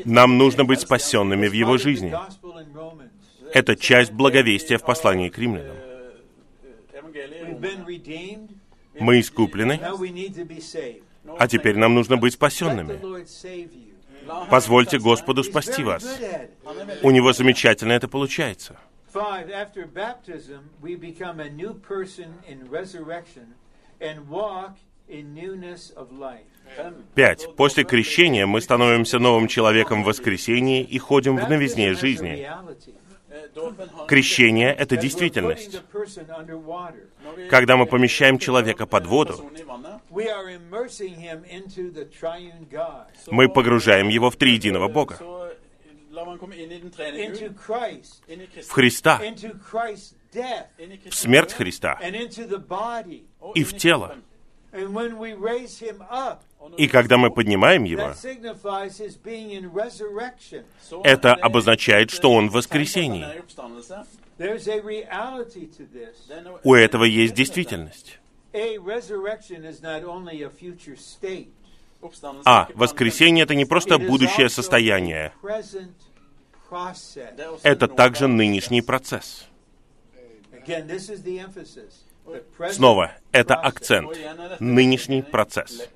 Нам нужно быть спасенными в его жизни. Это часть благовестия в послании к римлянам. Мы искуплены, а теперь нам нужно быть спасенными. Позвольте Господу спасти вас. У него замечательно это получается. Пять. После крещения мы становимся новым человеком в воскресении и ходим в новизне жизни. Крещение — это действительность. Когда мы помещаем человека под воду, мы погружаем его в триединого Бога, в Христа, в смерть Христа и в тело. И когда мы поднимаем его, это er обозначает, что он в воскресении. er er У этого есть действительность. Er А воскресение — это не просто будущее состояние, er это также нынешний процесс. Снова, это акцент. Er Нынешний процесс.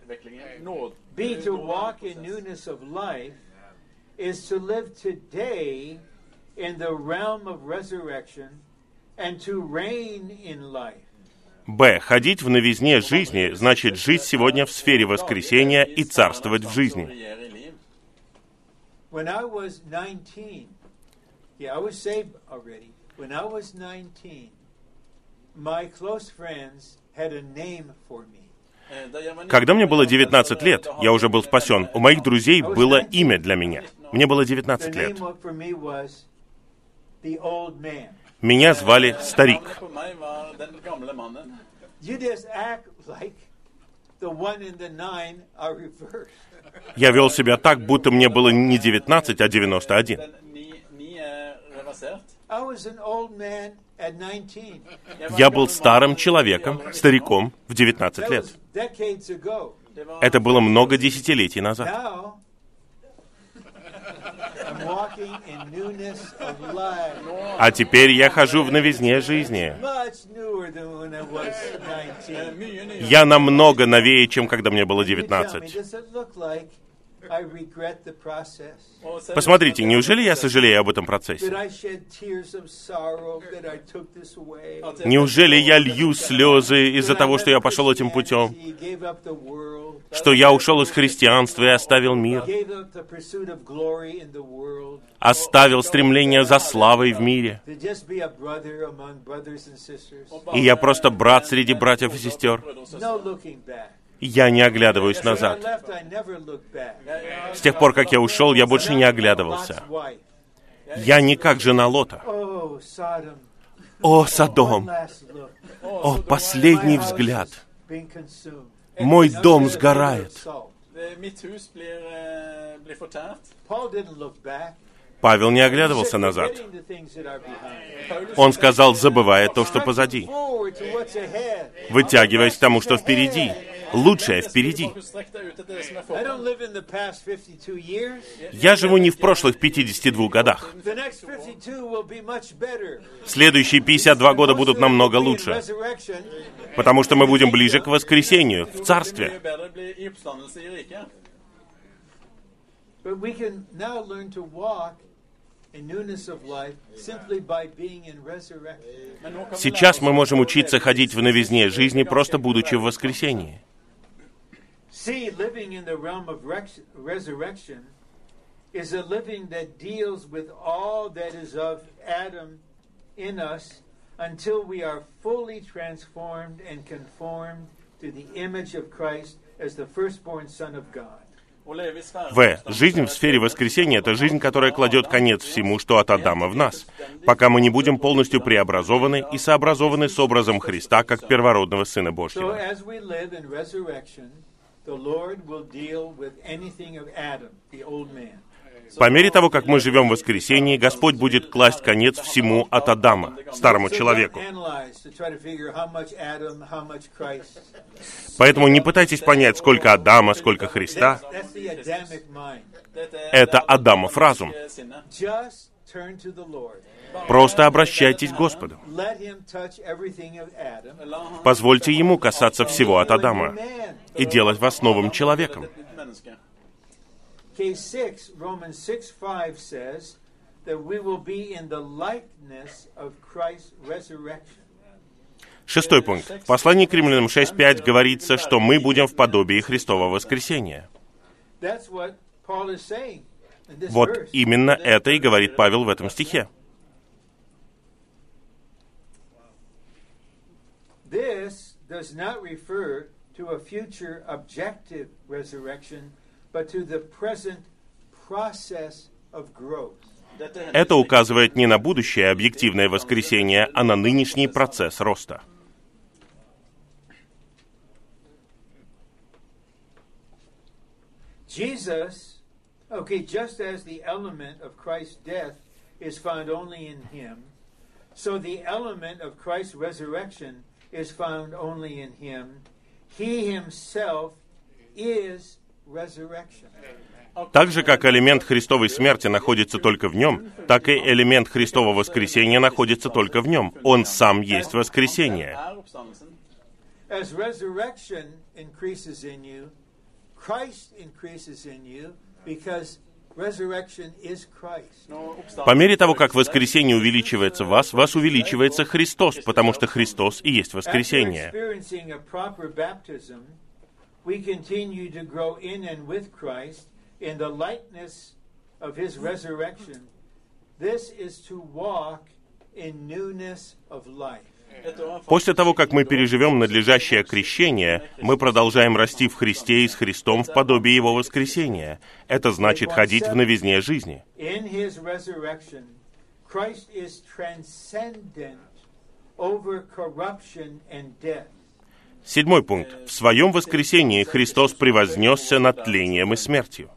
Б. Ходить в новизне жизни значит жить сегодня в сфере воскресения и царствовать в жизни. When I was 19, my close friends had a name for me. Eh, Когда мне было 19 19 лет, я уже был спасен. У моих друзей было имя для меня. Мне было The 19 name лет. Меня звали Старик. Я вел себя так, будто мне было не 19, а 91. Den ni, ni er reversert. I was an old man at 19. Jeg var Я был старым человеком, стариком в 19 That лет. Это было много десятилетий назад. А теперь я хожу в новизне жизни. Much newer than when I was 19. Mye nyere. Я намного новее, чем когда мне было You tell me, 19. Посмотрите, неужели я сожалею об этом процессе? Jeg- Неужели я лью слезы из-за того, что я пошел этим путем? Что я ушел из христианства и оставил мир? Оставил стремление за славой в мире? И я просто брат среди братьев и сестер? Я не оглядываюсь назад. С тех пор, как я ушел, я больше не оглядывался. Я не как жена Лота. О, Содом! О, последний взгляд! Мой дом сгорает. Eh, eh. Павел не оглядывался назад. Он сказал, забывая то, что позади, вытягиваясь к тому, что впереди. Лучшее впереди. Strekk deg ut etter det som er I don't foran. live in the past 52 years. Я живу не в прошлых 52 годах. The next 52 will be much better. Следующие 52 года будут намного лучше, потому что мы будем ближе к воскресению, в Царстве. But we can now learn to walk Сейчас lære мы oss можем å учиться leve ходить в новизне жизни, просто будучи в воскресении. See, living in the realm of rex- resurrection is a living that deals with all that is of Adam in us until we are fully transformed and conformed to the image of Christ as the firstborn Son of God. В. Жизнь в сфере воскресения – это жизнь, которая кладет конец всему, что от Адама в нас, пока мы не будем полностью преобразованы и сообразованы с образом Христа как первородного Сына Божьего. По мере того, как мы живем в воскресении, Господь будет класть конец всему от Адама, старому человеку. Поэтому не пытайтесь понять, сколько Адама, сколько Христа. Это Адамов разум. Просто обращайтесь к Господу. Позвольте Ему касаться всего от Адама и делать вас новым человеком. Case 6, Romans 6 5 says that we will be in the likeness of Christ's resurrection. Шестой пункт. В послании к римлянам 6.5 говорится, что мы будем в подобии Христова воскресения. Вот именно это и говорит Павел в этом стихе. This does not refer to a future objective resurrection, but to the present process of growth. Это указывает не на будущее объективное воскресение, а на нынешний процесс роста. Jesus, okay, just as the element of Christ's death is found only in him, so the element of Christ's resurrection is found only in him. He himself is resurrection. Так же, как элемент Христовой смерти находится только в нем, так и элемент Христового воскресения находится только в нем. Он сам есть воскресение. По мере того, как воскресение увеличивается в вас, вас увеличивается Христос, потому что Христос и есть воскресение. We continue to grow in and with Christ in the likeness of his resurrection. This is to walk in newness of life. После того, как мы переживем надлежащее крещение, мы продолжаем расти в Христе и с Христом в подобии Его воскресения. Это значит ходить в новизне жизни. Christ is transcendent over corruption and death. Седьмой пункт. В своем воскресении Христос превознесся над тлением и смертью.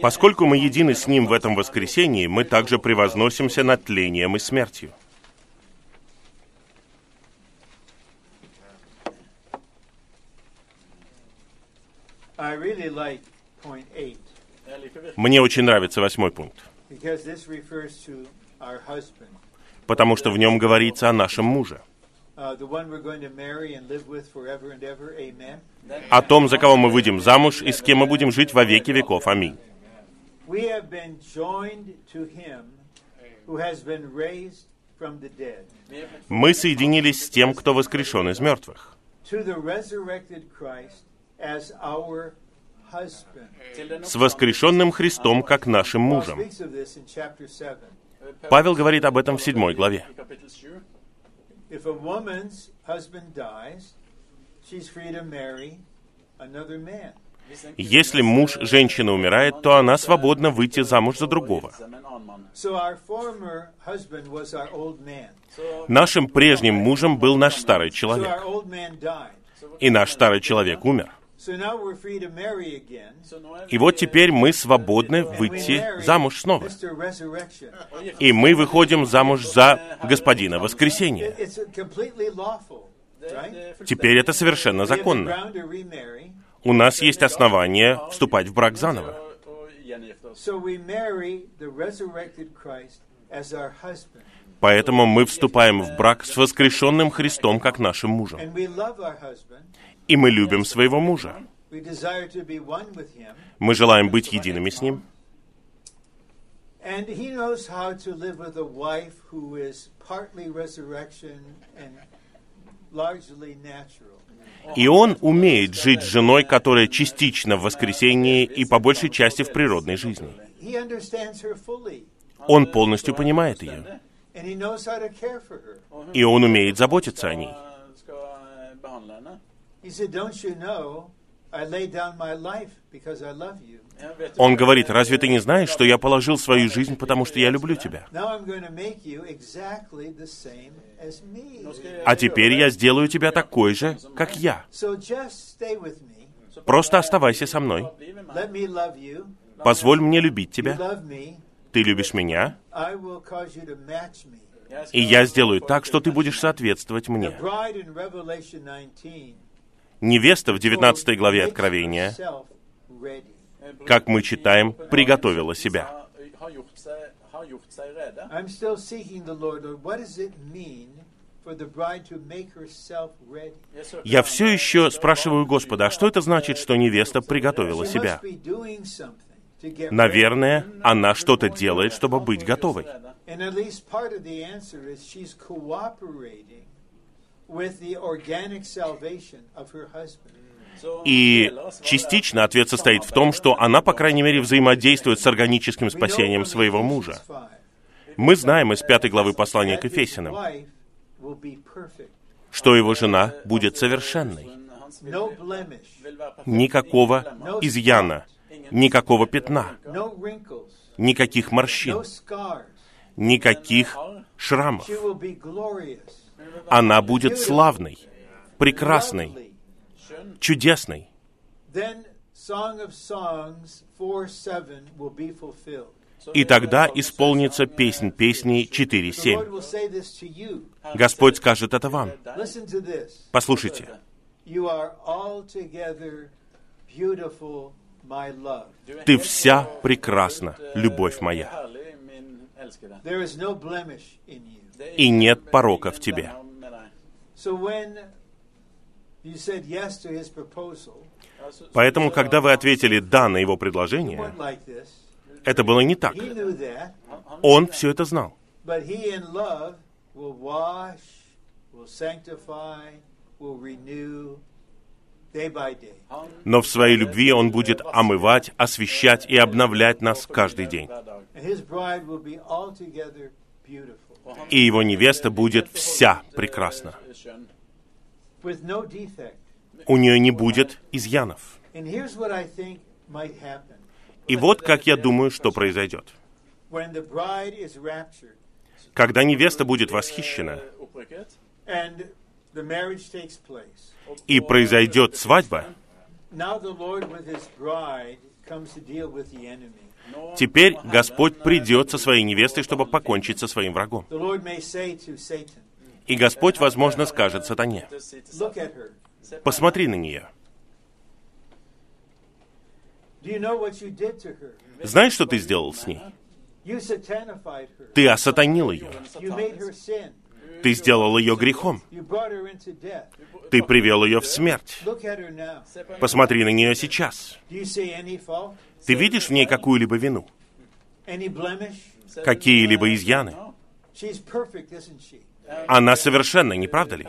Поскольку мы едины с Ним в этом воскресении, мы также превозносимся над тлением и смертью. I really like Мне очень нравится восьмой пункт, потому что в нем говорится о нашем муже, uh, о том, за кого мы выйдем замуж и с кем мы будем жить во веки веков. Аминь. Мы соединились с тем, кто воскрешен из мертвых, с воскрешенным Христом как нашим мужем. speaks of this in chapter 7. Павел говорит об этом в седьмой главе. Если муж женщины умирает, то она свободна выйти замуж за другого. Нашим прежним мужем был наш старый человек, и наш старый человек умер. So now we're free to marry again. И вот теперь мы свободны We выйти marry замуж снова. Mr. Resurrection. И мы выходим замуж за господина воскресения. It's completely lawful, right? Теперь это совершенно законно. ground to remarry. У нас есть основания вступать в брак заново. So we marry the resurrected Christ as our husband. Поэтому мы вступаем в брак с воскрешенным Христом как нашим мужем. И мы любим своего мужа. Мы желаем быть едиными с ним. И он умеет жить с женой, которая частично в воскресении и по большей части в природной жизни. Он полностью понимает ее, и он умеет заботиться о ней. Он говорит, разве ты не знаешь, что я положил свою жизнь, потому что я люблю тебя? А теперь я сделаю тебя такой же, как я. Просто оставайся со мной. Позволь мне любить тебя. Ты любишь меня, и я сделаю так, что ты будешь соответствовать мне. Невеста в 19 главе Откровения, как мы читаем, приготовила себя. Я все еще спрашиваю Господа, а что это значит, что невеста приготовила себя? Наверное, она что-то делает, чтобы быть готовой. И частично ответ состоит в том, что она, по крайней мере, взаимодействует с органическим спасением своего мужа. 5 Мы знаем из пятой главы послания к perfect. что его жена будет совершенной. Никакого изъяна, никакого пятна, никаких морщин, никаких шрамов. Она будет славной, прекрасной, чудесной. Then Song of Songs 4 7 will be fulfilled. И тогда исполнится песнь Lord 4.7. will say this to you. Господь скажет это вам. Послушайте. Ты вся прекрасна, любовь моя. И нет порока в тебе. blemmer med deg. So when you said yes to his proposal, Altså, Поэтому, когда вы ответили «да» на его предложение, это было не так. He knew that, Он все это знал. but he in love will wash, will sanctify, will renew Но в своей любви Он будет омывать, освещать и обновлять нас каждый день. И его невеста будет вся прекрасна. У нее не будет изъянов. И вот как я думаю, что произойдет. Когда невеста будет восхищена, И произойдет свадьба, теперь Господь придет со своей невестой, чтобы покончить со своим врагом. И Господь, возможно, скажет сатане, посмотри на нее. Знаешь, что ты сделал с ней? Ты осатанил ее. Ты сделал ее грехом. Ты привел ее в смерть. Посмотри на нее сейчас. Ты видишь в ней какую-либо вину? Какие-либо изъяны? Она совершенна, не правда ли?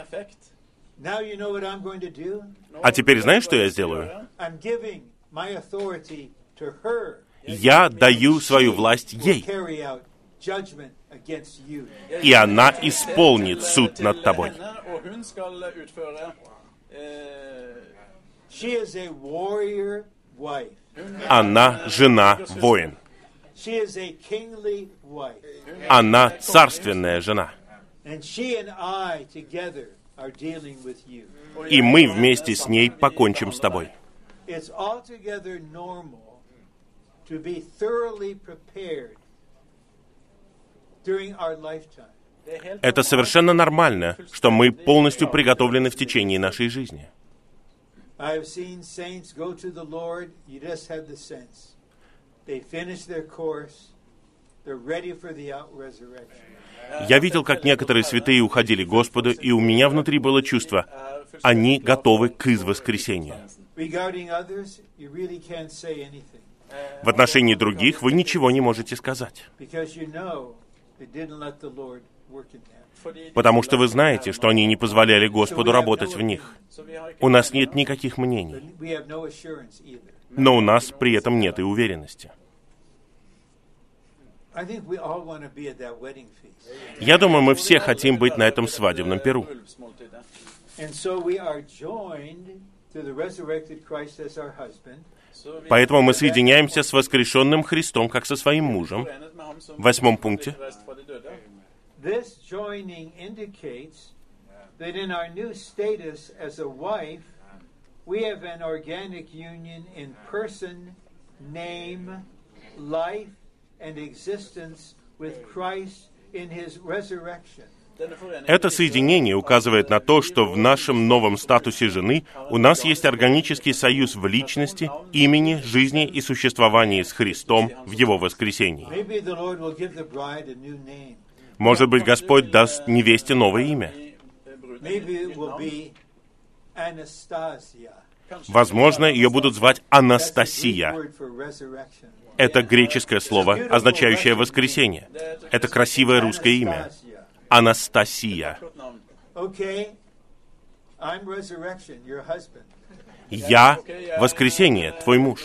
А теперь знаешь, что я сделаю? Я даю свою власть ей, и она исполнит суд над тобой. Eh. Она жена воин. She is a kingly wife. Она царственная жена. And she and I together are dealing with you. И мы вместе с ней покончим с тобой. It's altogether normal to be thoroughly prepared Это совершенно нормально, что мы полностью приготовлены в течение нашей жизни. Я видел, как некоторые святые уходили к Господу, и у меня внутри было чувство, они готовы к воскресению. В отношении других вы ничего не можете сказать, потому что вы знаете, что они не позволяли Господу работать в них. У нас нет никаких мнений, но у нас при этом нет и уверенности. Я думаю, мы все хотим быть на этом свадебном перу. Поэтому мы соединяемся с воскрешенным Христом, как со своим мужем. В восьмом пункте. with Christ in his resurrection. Это соединение указывает на то, что в нашем новом статусе жены у нас есть органический союз в личности, имени, жизни и существовании с Христом в Его воскресении. Может быть, Господь даст невесте новое имя. Возможно, ее будут звать Анастасия. Это греческое слово, означающее воскресение. Это красивое русское имя. Анастасия. Я воскресение, твой муж.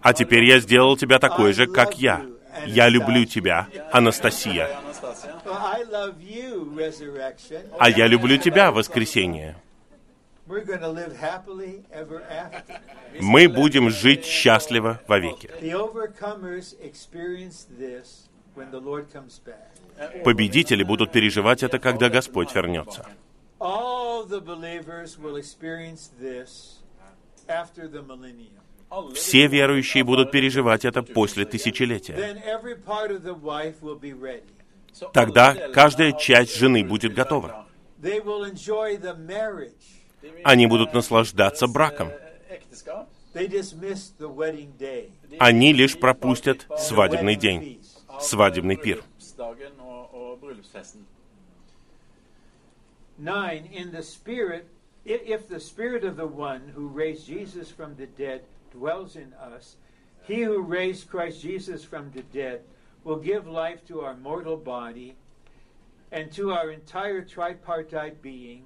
А теперь я сделал тебя такой же, как я. Я люблю тебя, Анастасия. А я люблю тебя, воскресение. Мы будем жить счастливо вовеки. Победители будут переживать это, когда Господь вернется. Все верующие будут переживать это после тысячелетия. Тогда каждая часть жены будет готова. Они будут eh, naslаждаться браком. eh, Они лишь пропустят свадебный день, свадебный пир. bryllupsdagen og, og bryllupsfesten. Nine, in the spirit, i- if the spirit of the one who raised Jesus from the dead dwells in us, he who raised Christ Jesus from the dead will give life to our mortal body and to our entire tripartite being,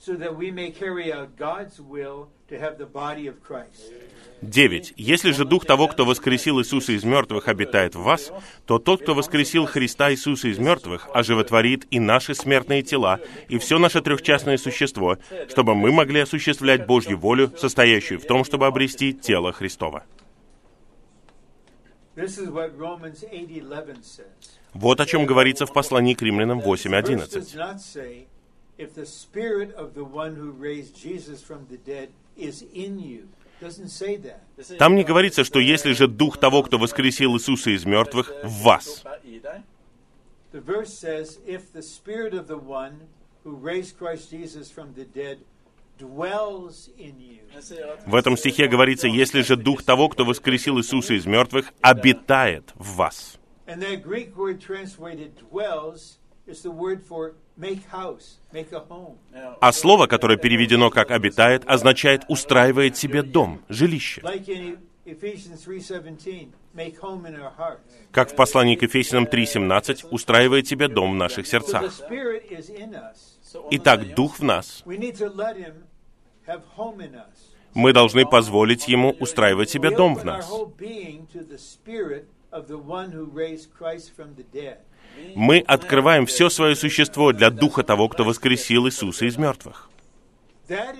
so that we may carry out God's will to have the body of Christ. 9. Если же Дух того, кто воскресил Иисуса из мертвых, обитает в вас, то тот, кто воскресил Христа Иисуса из мертвых, оживотворит и наши смертные тела, и все наше трехчастное существо, чтобы мы могли осуществлять Божью волю, состоящую в том, чтобы обрести тело Христова. This is what Romans 8:11 says. Вот о чем говорится в послании к римлянам Verse does 8.11. if the spirit of the one who raised Jesus from the dead is in you. Doesn't say that. Det sier Там не говорится, что если же Дух того, кто воскресил Иисуса из мертвых, в вас. er i deg. The verse says, if the spirit of the one who raised Christ Jesus from the dead dwells in you. Det sier at В этом стихе говорится, если же Дух того, кто воскресил Иисуса из мертвых, обитает в вас. А слово, которое переведено как «обитает», означает «устраивает себе дом, жилище». Like in Ephesians 3:17, make home in our hearts. Как в послании к Ефесянам 3.17, «устраивает себе дом в наших сердцах». Итак. Дух в нас. Мы должны позволить Ему устраивать себе дом в нас. Мы открываем все свое существо для Духа того, кто воскресил Иисуса из мертвых. Er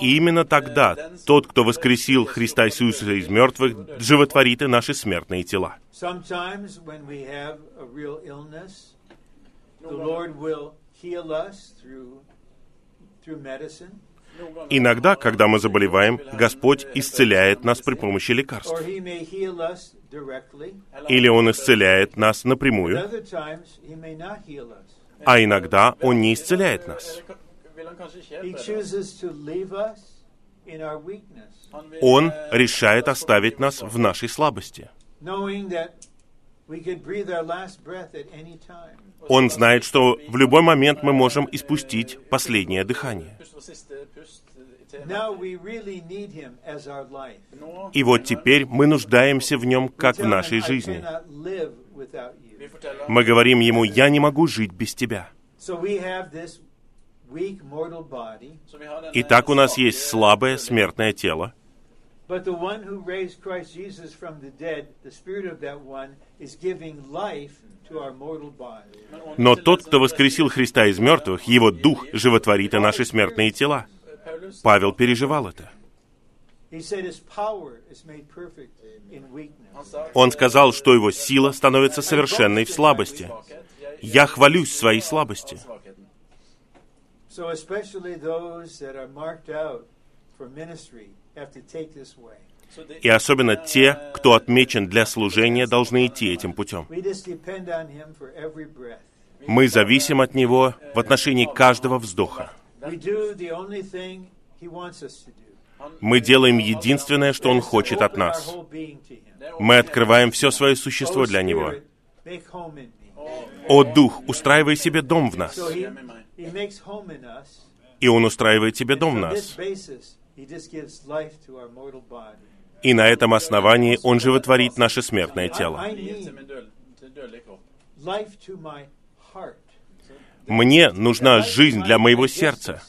И именно тогда тот, кто воскресил Христа Иисуса из мертвых, животворит и наши смертные тела. The Lord will heal us through through medicine, noen ganger Иногда, когда мы заболеваем, Господь исцеляет нас при помощи лекарств. Или Он исцеляет нас напрямую, а иногда Он не исцеляет нас. Он решает оставить нас в нашей слабости. Он знает, что в любой момент мы можем испустить последнее дыхание. И вот теперь мы нуждаемся в Нем, как в нашей жизни. Мы говорим Ему, «Я не могу жить без Тебя». Итак, у нас есть слабое смертное тело, but the one who raised Christ Jesus from the dead, the spirit of that one, is giving life to our mortal ånden но тот, кто воскресил Христа из мертвых, его дух животворит и наши смертные тела. Павел переживал это. Он сказал, что его сила становится совершенной в слабости. Я хвалюсь своей слабости. So especially those that are marked out for ministry И особенно те, кто отмечен для служения, должны идти этим путем. Мы зависим от Него в отношении каждого вздоха. Мы делаем единственное, что Он хочет от нас. Мы открываем все свое существо для Него. «О, Дух, устраивай себе дом в нас». И Он устраивает себе дом в нас. И на этом основании Он животворит наше смертное тело. Мне нужна жизнь для моего сердца.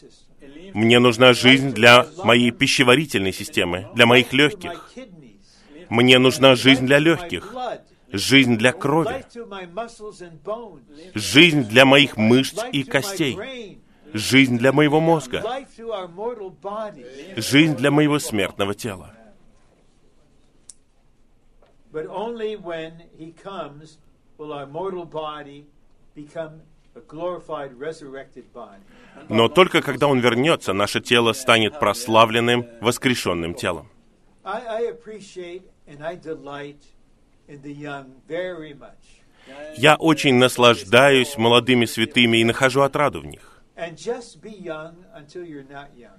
Мне нужна жизнь для моей пищеварительной системы, для моих легких. Мне нужна жизнь для легких, жизнь для крови, жизнь для моих мышц и костей. Жизнь для моего мозга, жизнь для моего смертного тела. Но только когда Он вернется, наше тело станет прославленным, воскрешенным телом. Я очень наслаждаюсь молодыми святыми и нахожу отраду в них. And just be young until you're not young.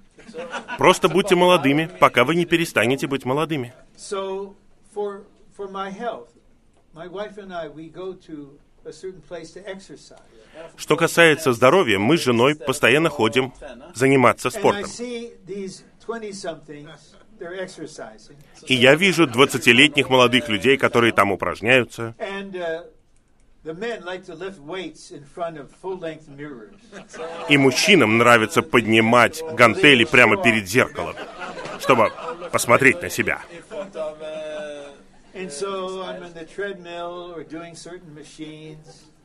Просто будьте молодыми, пока вы не перестанете быть молодыми. Что касается здоровья, мы с женой постоянно ходим заниматься спортом. see these 20 somethings, they're exercising. И я вижу 20-летних молодых людей, которые там упражняются. И мужчинам нравится поднимать гантели прямо перед зеркалом, чтобы посмотреть на себя.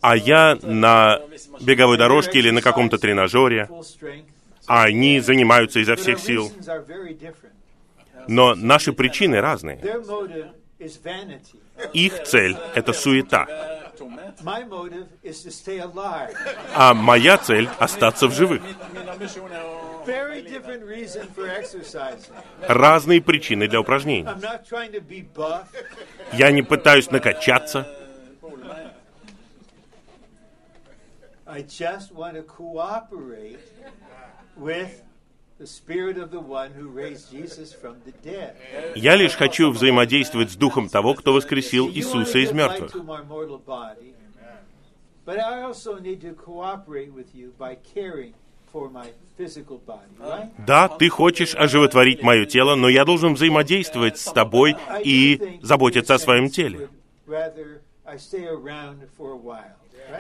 А я на беговой дорожке или на каком-то тренажере, а они занимаются изо всех сил. Но наши причины разные. Их цель — это суета. My motive is to stay alive. а моя цель — остаться в живых. Min ambisjon er å Very different reason for exercising. Разные причины для упражнений. I'm not trying to be buff. Я не пытаюсь накачаться. I just want to cooperate with я лишь хочу взаимодействовать с Духом того, кто воскресил Иисуса из мертвых. Да, ты хочешь оживотворить мое тело, но я должен взаимодействовать с тобой и заботиться о своем теле.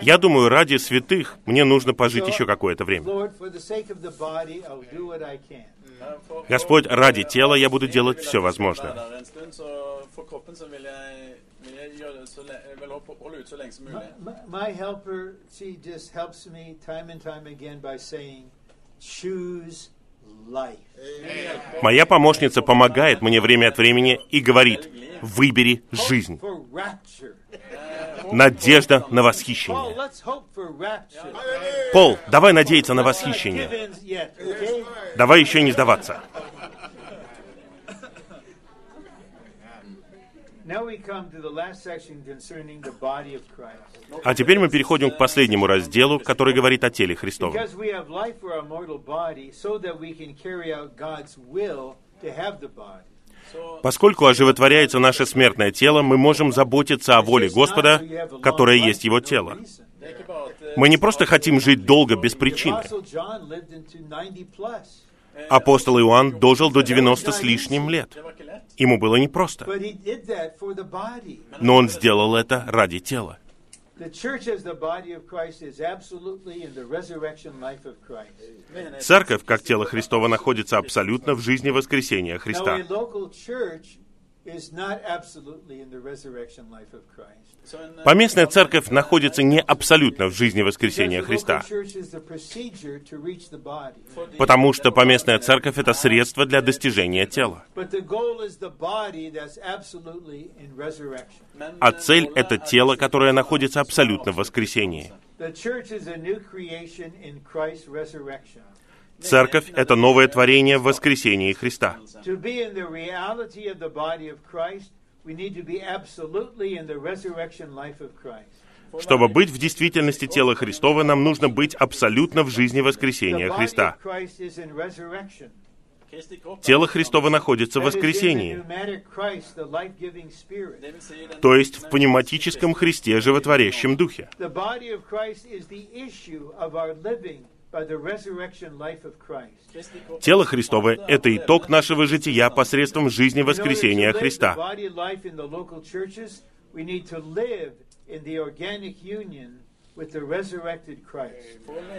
Я думаю, ради святых мне нужно пожить еще какое-то время. Eh, Господь, ради тела я буду делать все возможное. My, Моя помощница помогает мне время от времени и говорит, выбери жизнь. Надежда на восхищение. Пол, давай надеяться на восхищение. Давай еще не сдаваться. Now we come to the last section concerning the body of Christ. А теперь мы переходим к последнему разделу, который говорит о теле Христовом. Because we have life for our mortal body, so that we can carry out God's will to have the body. Поскольку оживотворяется наше смертное тело, мы можем заботиться о воле Господа, которая есть Его тело. Eh, Мы не просто хотим жить долго без причины. Apostle John lived into 90 plus, Апостол Иоанн дожил до 90 с лишним лет. Ему было непросто, но он сделал это ради тела. Церковь, как тело Христово, находится абсолютно в жизни воскресения Христа. Eh, Поместная церковь находится не абсолютно в жизни воскресения Христа, потому что поместная церковь — это средство для достижения тела. А eh, цель — это er тело, которое находится абсолютно в воскресении. Церковь — это новое творение в воскресении Христа. To be in the reality of the body of Christ, we need to be absolutely in the resurrection life of Christ. Чтобы быть в действительности тела Христова, нам нужно быть абсолютно в жизни воскресения Христа. Тело Христово находится в воскресении, то есть в пневматическом Христе, животворящем Духе. Тело Христово — это итог нашего жития посредством жизни воскресения Христа.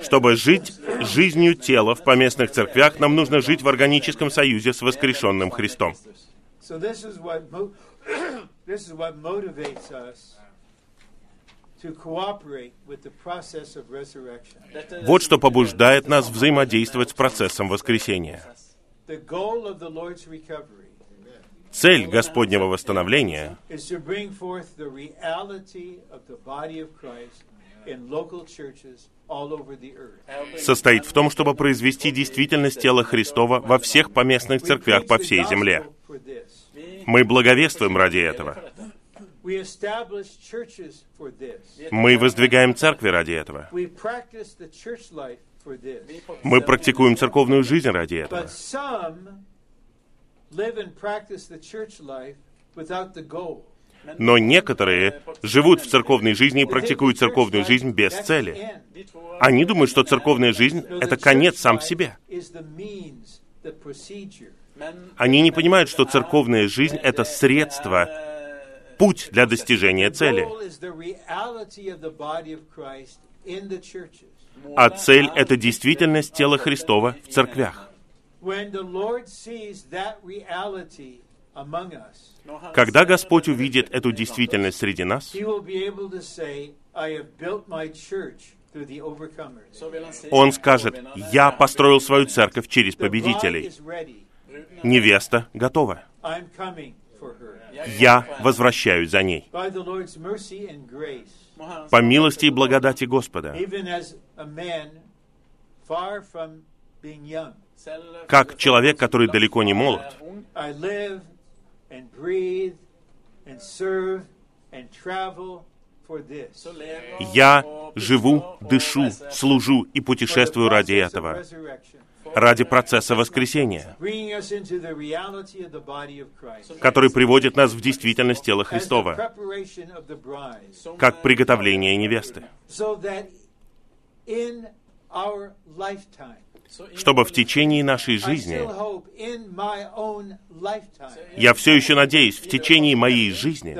Чтобы жить жизнью тела в поместных церквях, нам нужно жить в органическом союзе с воскрешенным Христом. Вот что побуждает нас взаимодействовать с процессом воскресения. The goal of the Lord's recovery Цель Господнего восстановления состоит в том, чтобы произвести действительность тела Христова во всех поместных церквях по всей земле. Мы благовествуем ради этого. Мы воздвигаем церкви ради этого. Мы практикуем церковную жизнь ради этого. Но некоторые живут в церковной жизни и практикуют церковную жизнь без цели. Они думают, что церковная жизнь — это конец сам в себе. Они не понимают, что церковная жизнь — это средство, путь для достижения цели. А цель — это действительность тела Христова в церквях. Когда Господь увидит эту действительность среди нас, Он скажет, «Я построил свою церковь через победителей. Невеста готова. Я возвращаюсь за ней». По милости и благодати Господа, как человек, который далеко не молод, я живу, дышу, служу и путешествую ради этого, ради процесса воскресения, который приводит нас в действительность тела Христова, как приготовление невесты, чтобы в течение нашей жизни, я все еще надеюсь, в течение моей жизни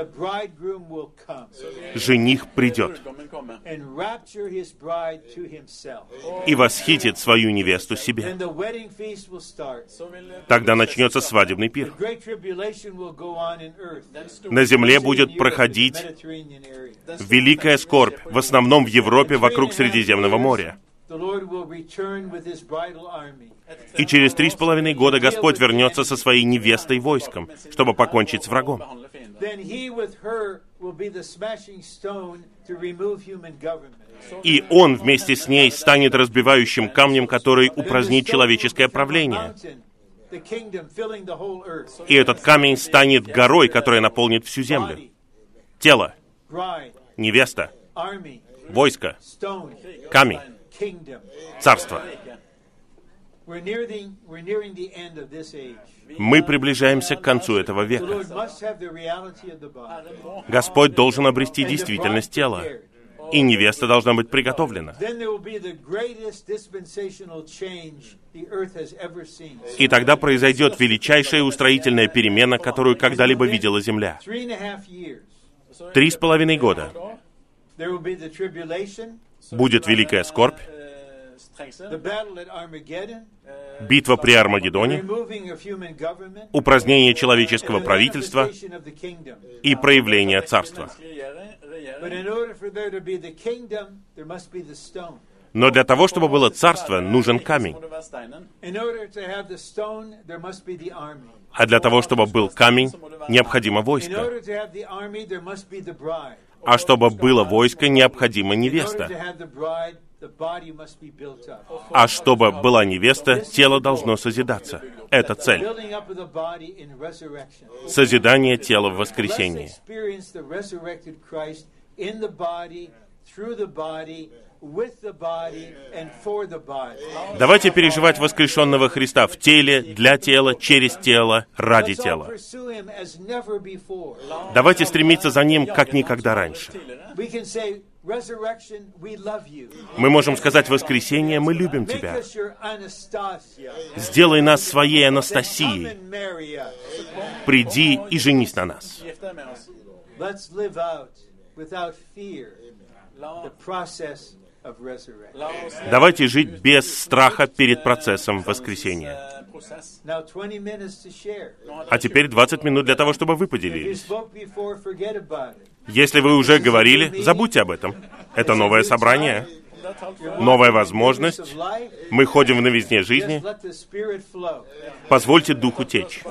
жених придет и восхитит свою невесту себе. eh, Тогда начнется свадебный пир. На земле будет проходить. Великая скорбь, в основном в Европе, вокруг Средиземного моря. И через три с половиной года Господь вернется со своей невестой войском, чтобы покончить с врагом. И Он вместе с ней станет разбивающим камнем, который упразднит человеческое правление. И этот камень станет горой, которая наполнит всю землю. Тело, невеста, войско, камень, царство. Мы приближаемся к концу этого века. Господь должен обрести действительность тела, и невеста должна быть приготовлена. И тогда произойдет величайшая устроительная перемена, которую когда-либо видела Земля. Три с половиной года Будет великая скорбь. eh, eh, битва при Армагеддоне, упразднение человеческого правительства и проявление Царства. Но для того, чтобы было Царство, нужен камень. А для того, чтобы был камень, необходимо войско. А чтобы было войско, необходима невеста. А чтобы была невеста, тело должно созидаться. Это цель. Созидание тела в воскресении. Давайте переживать воскрешенного Христа в теле, для тела, через тело, ради тела. Давайте стремиться за Ним, как никогда раньше. Мы можем сказать воскресенье, мы любим Тебя. Сделай нас своей Анастасией. Приди и женись на нас. Let's live out without fear the process Давайте жить без страха перед процессом воскресения. eh, prosess. Now, 20 minutes to share. Nå har А теперь 20 минут для того, чтобы вы поделились. Если вы уже говорили, забудьте об этом. Это новое собрание, новая возможность. Мы ходим в новизне жизни. Позвольте Духу течь.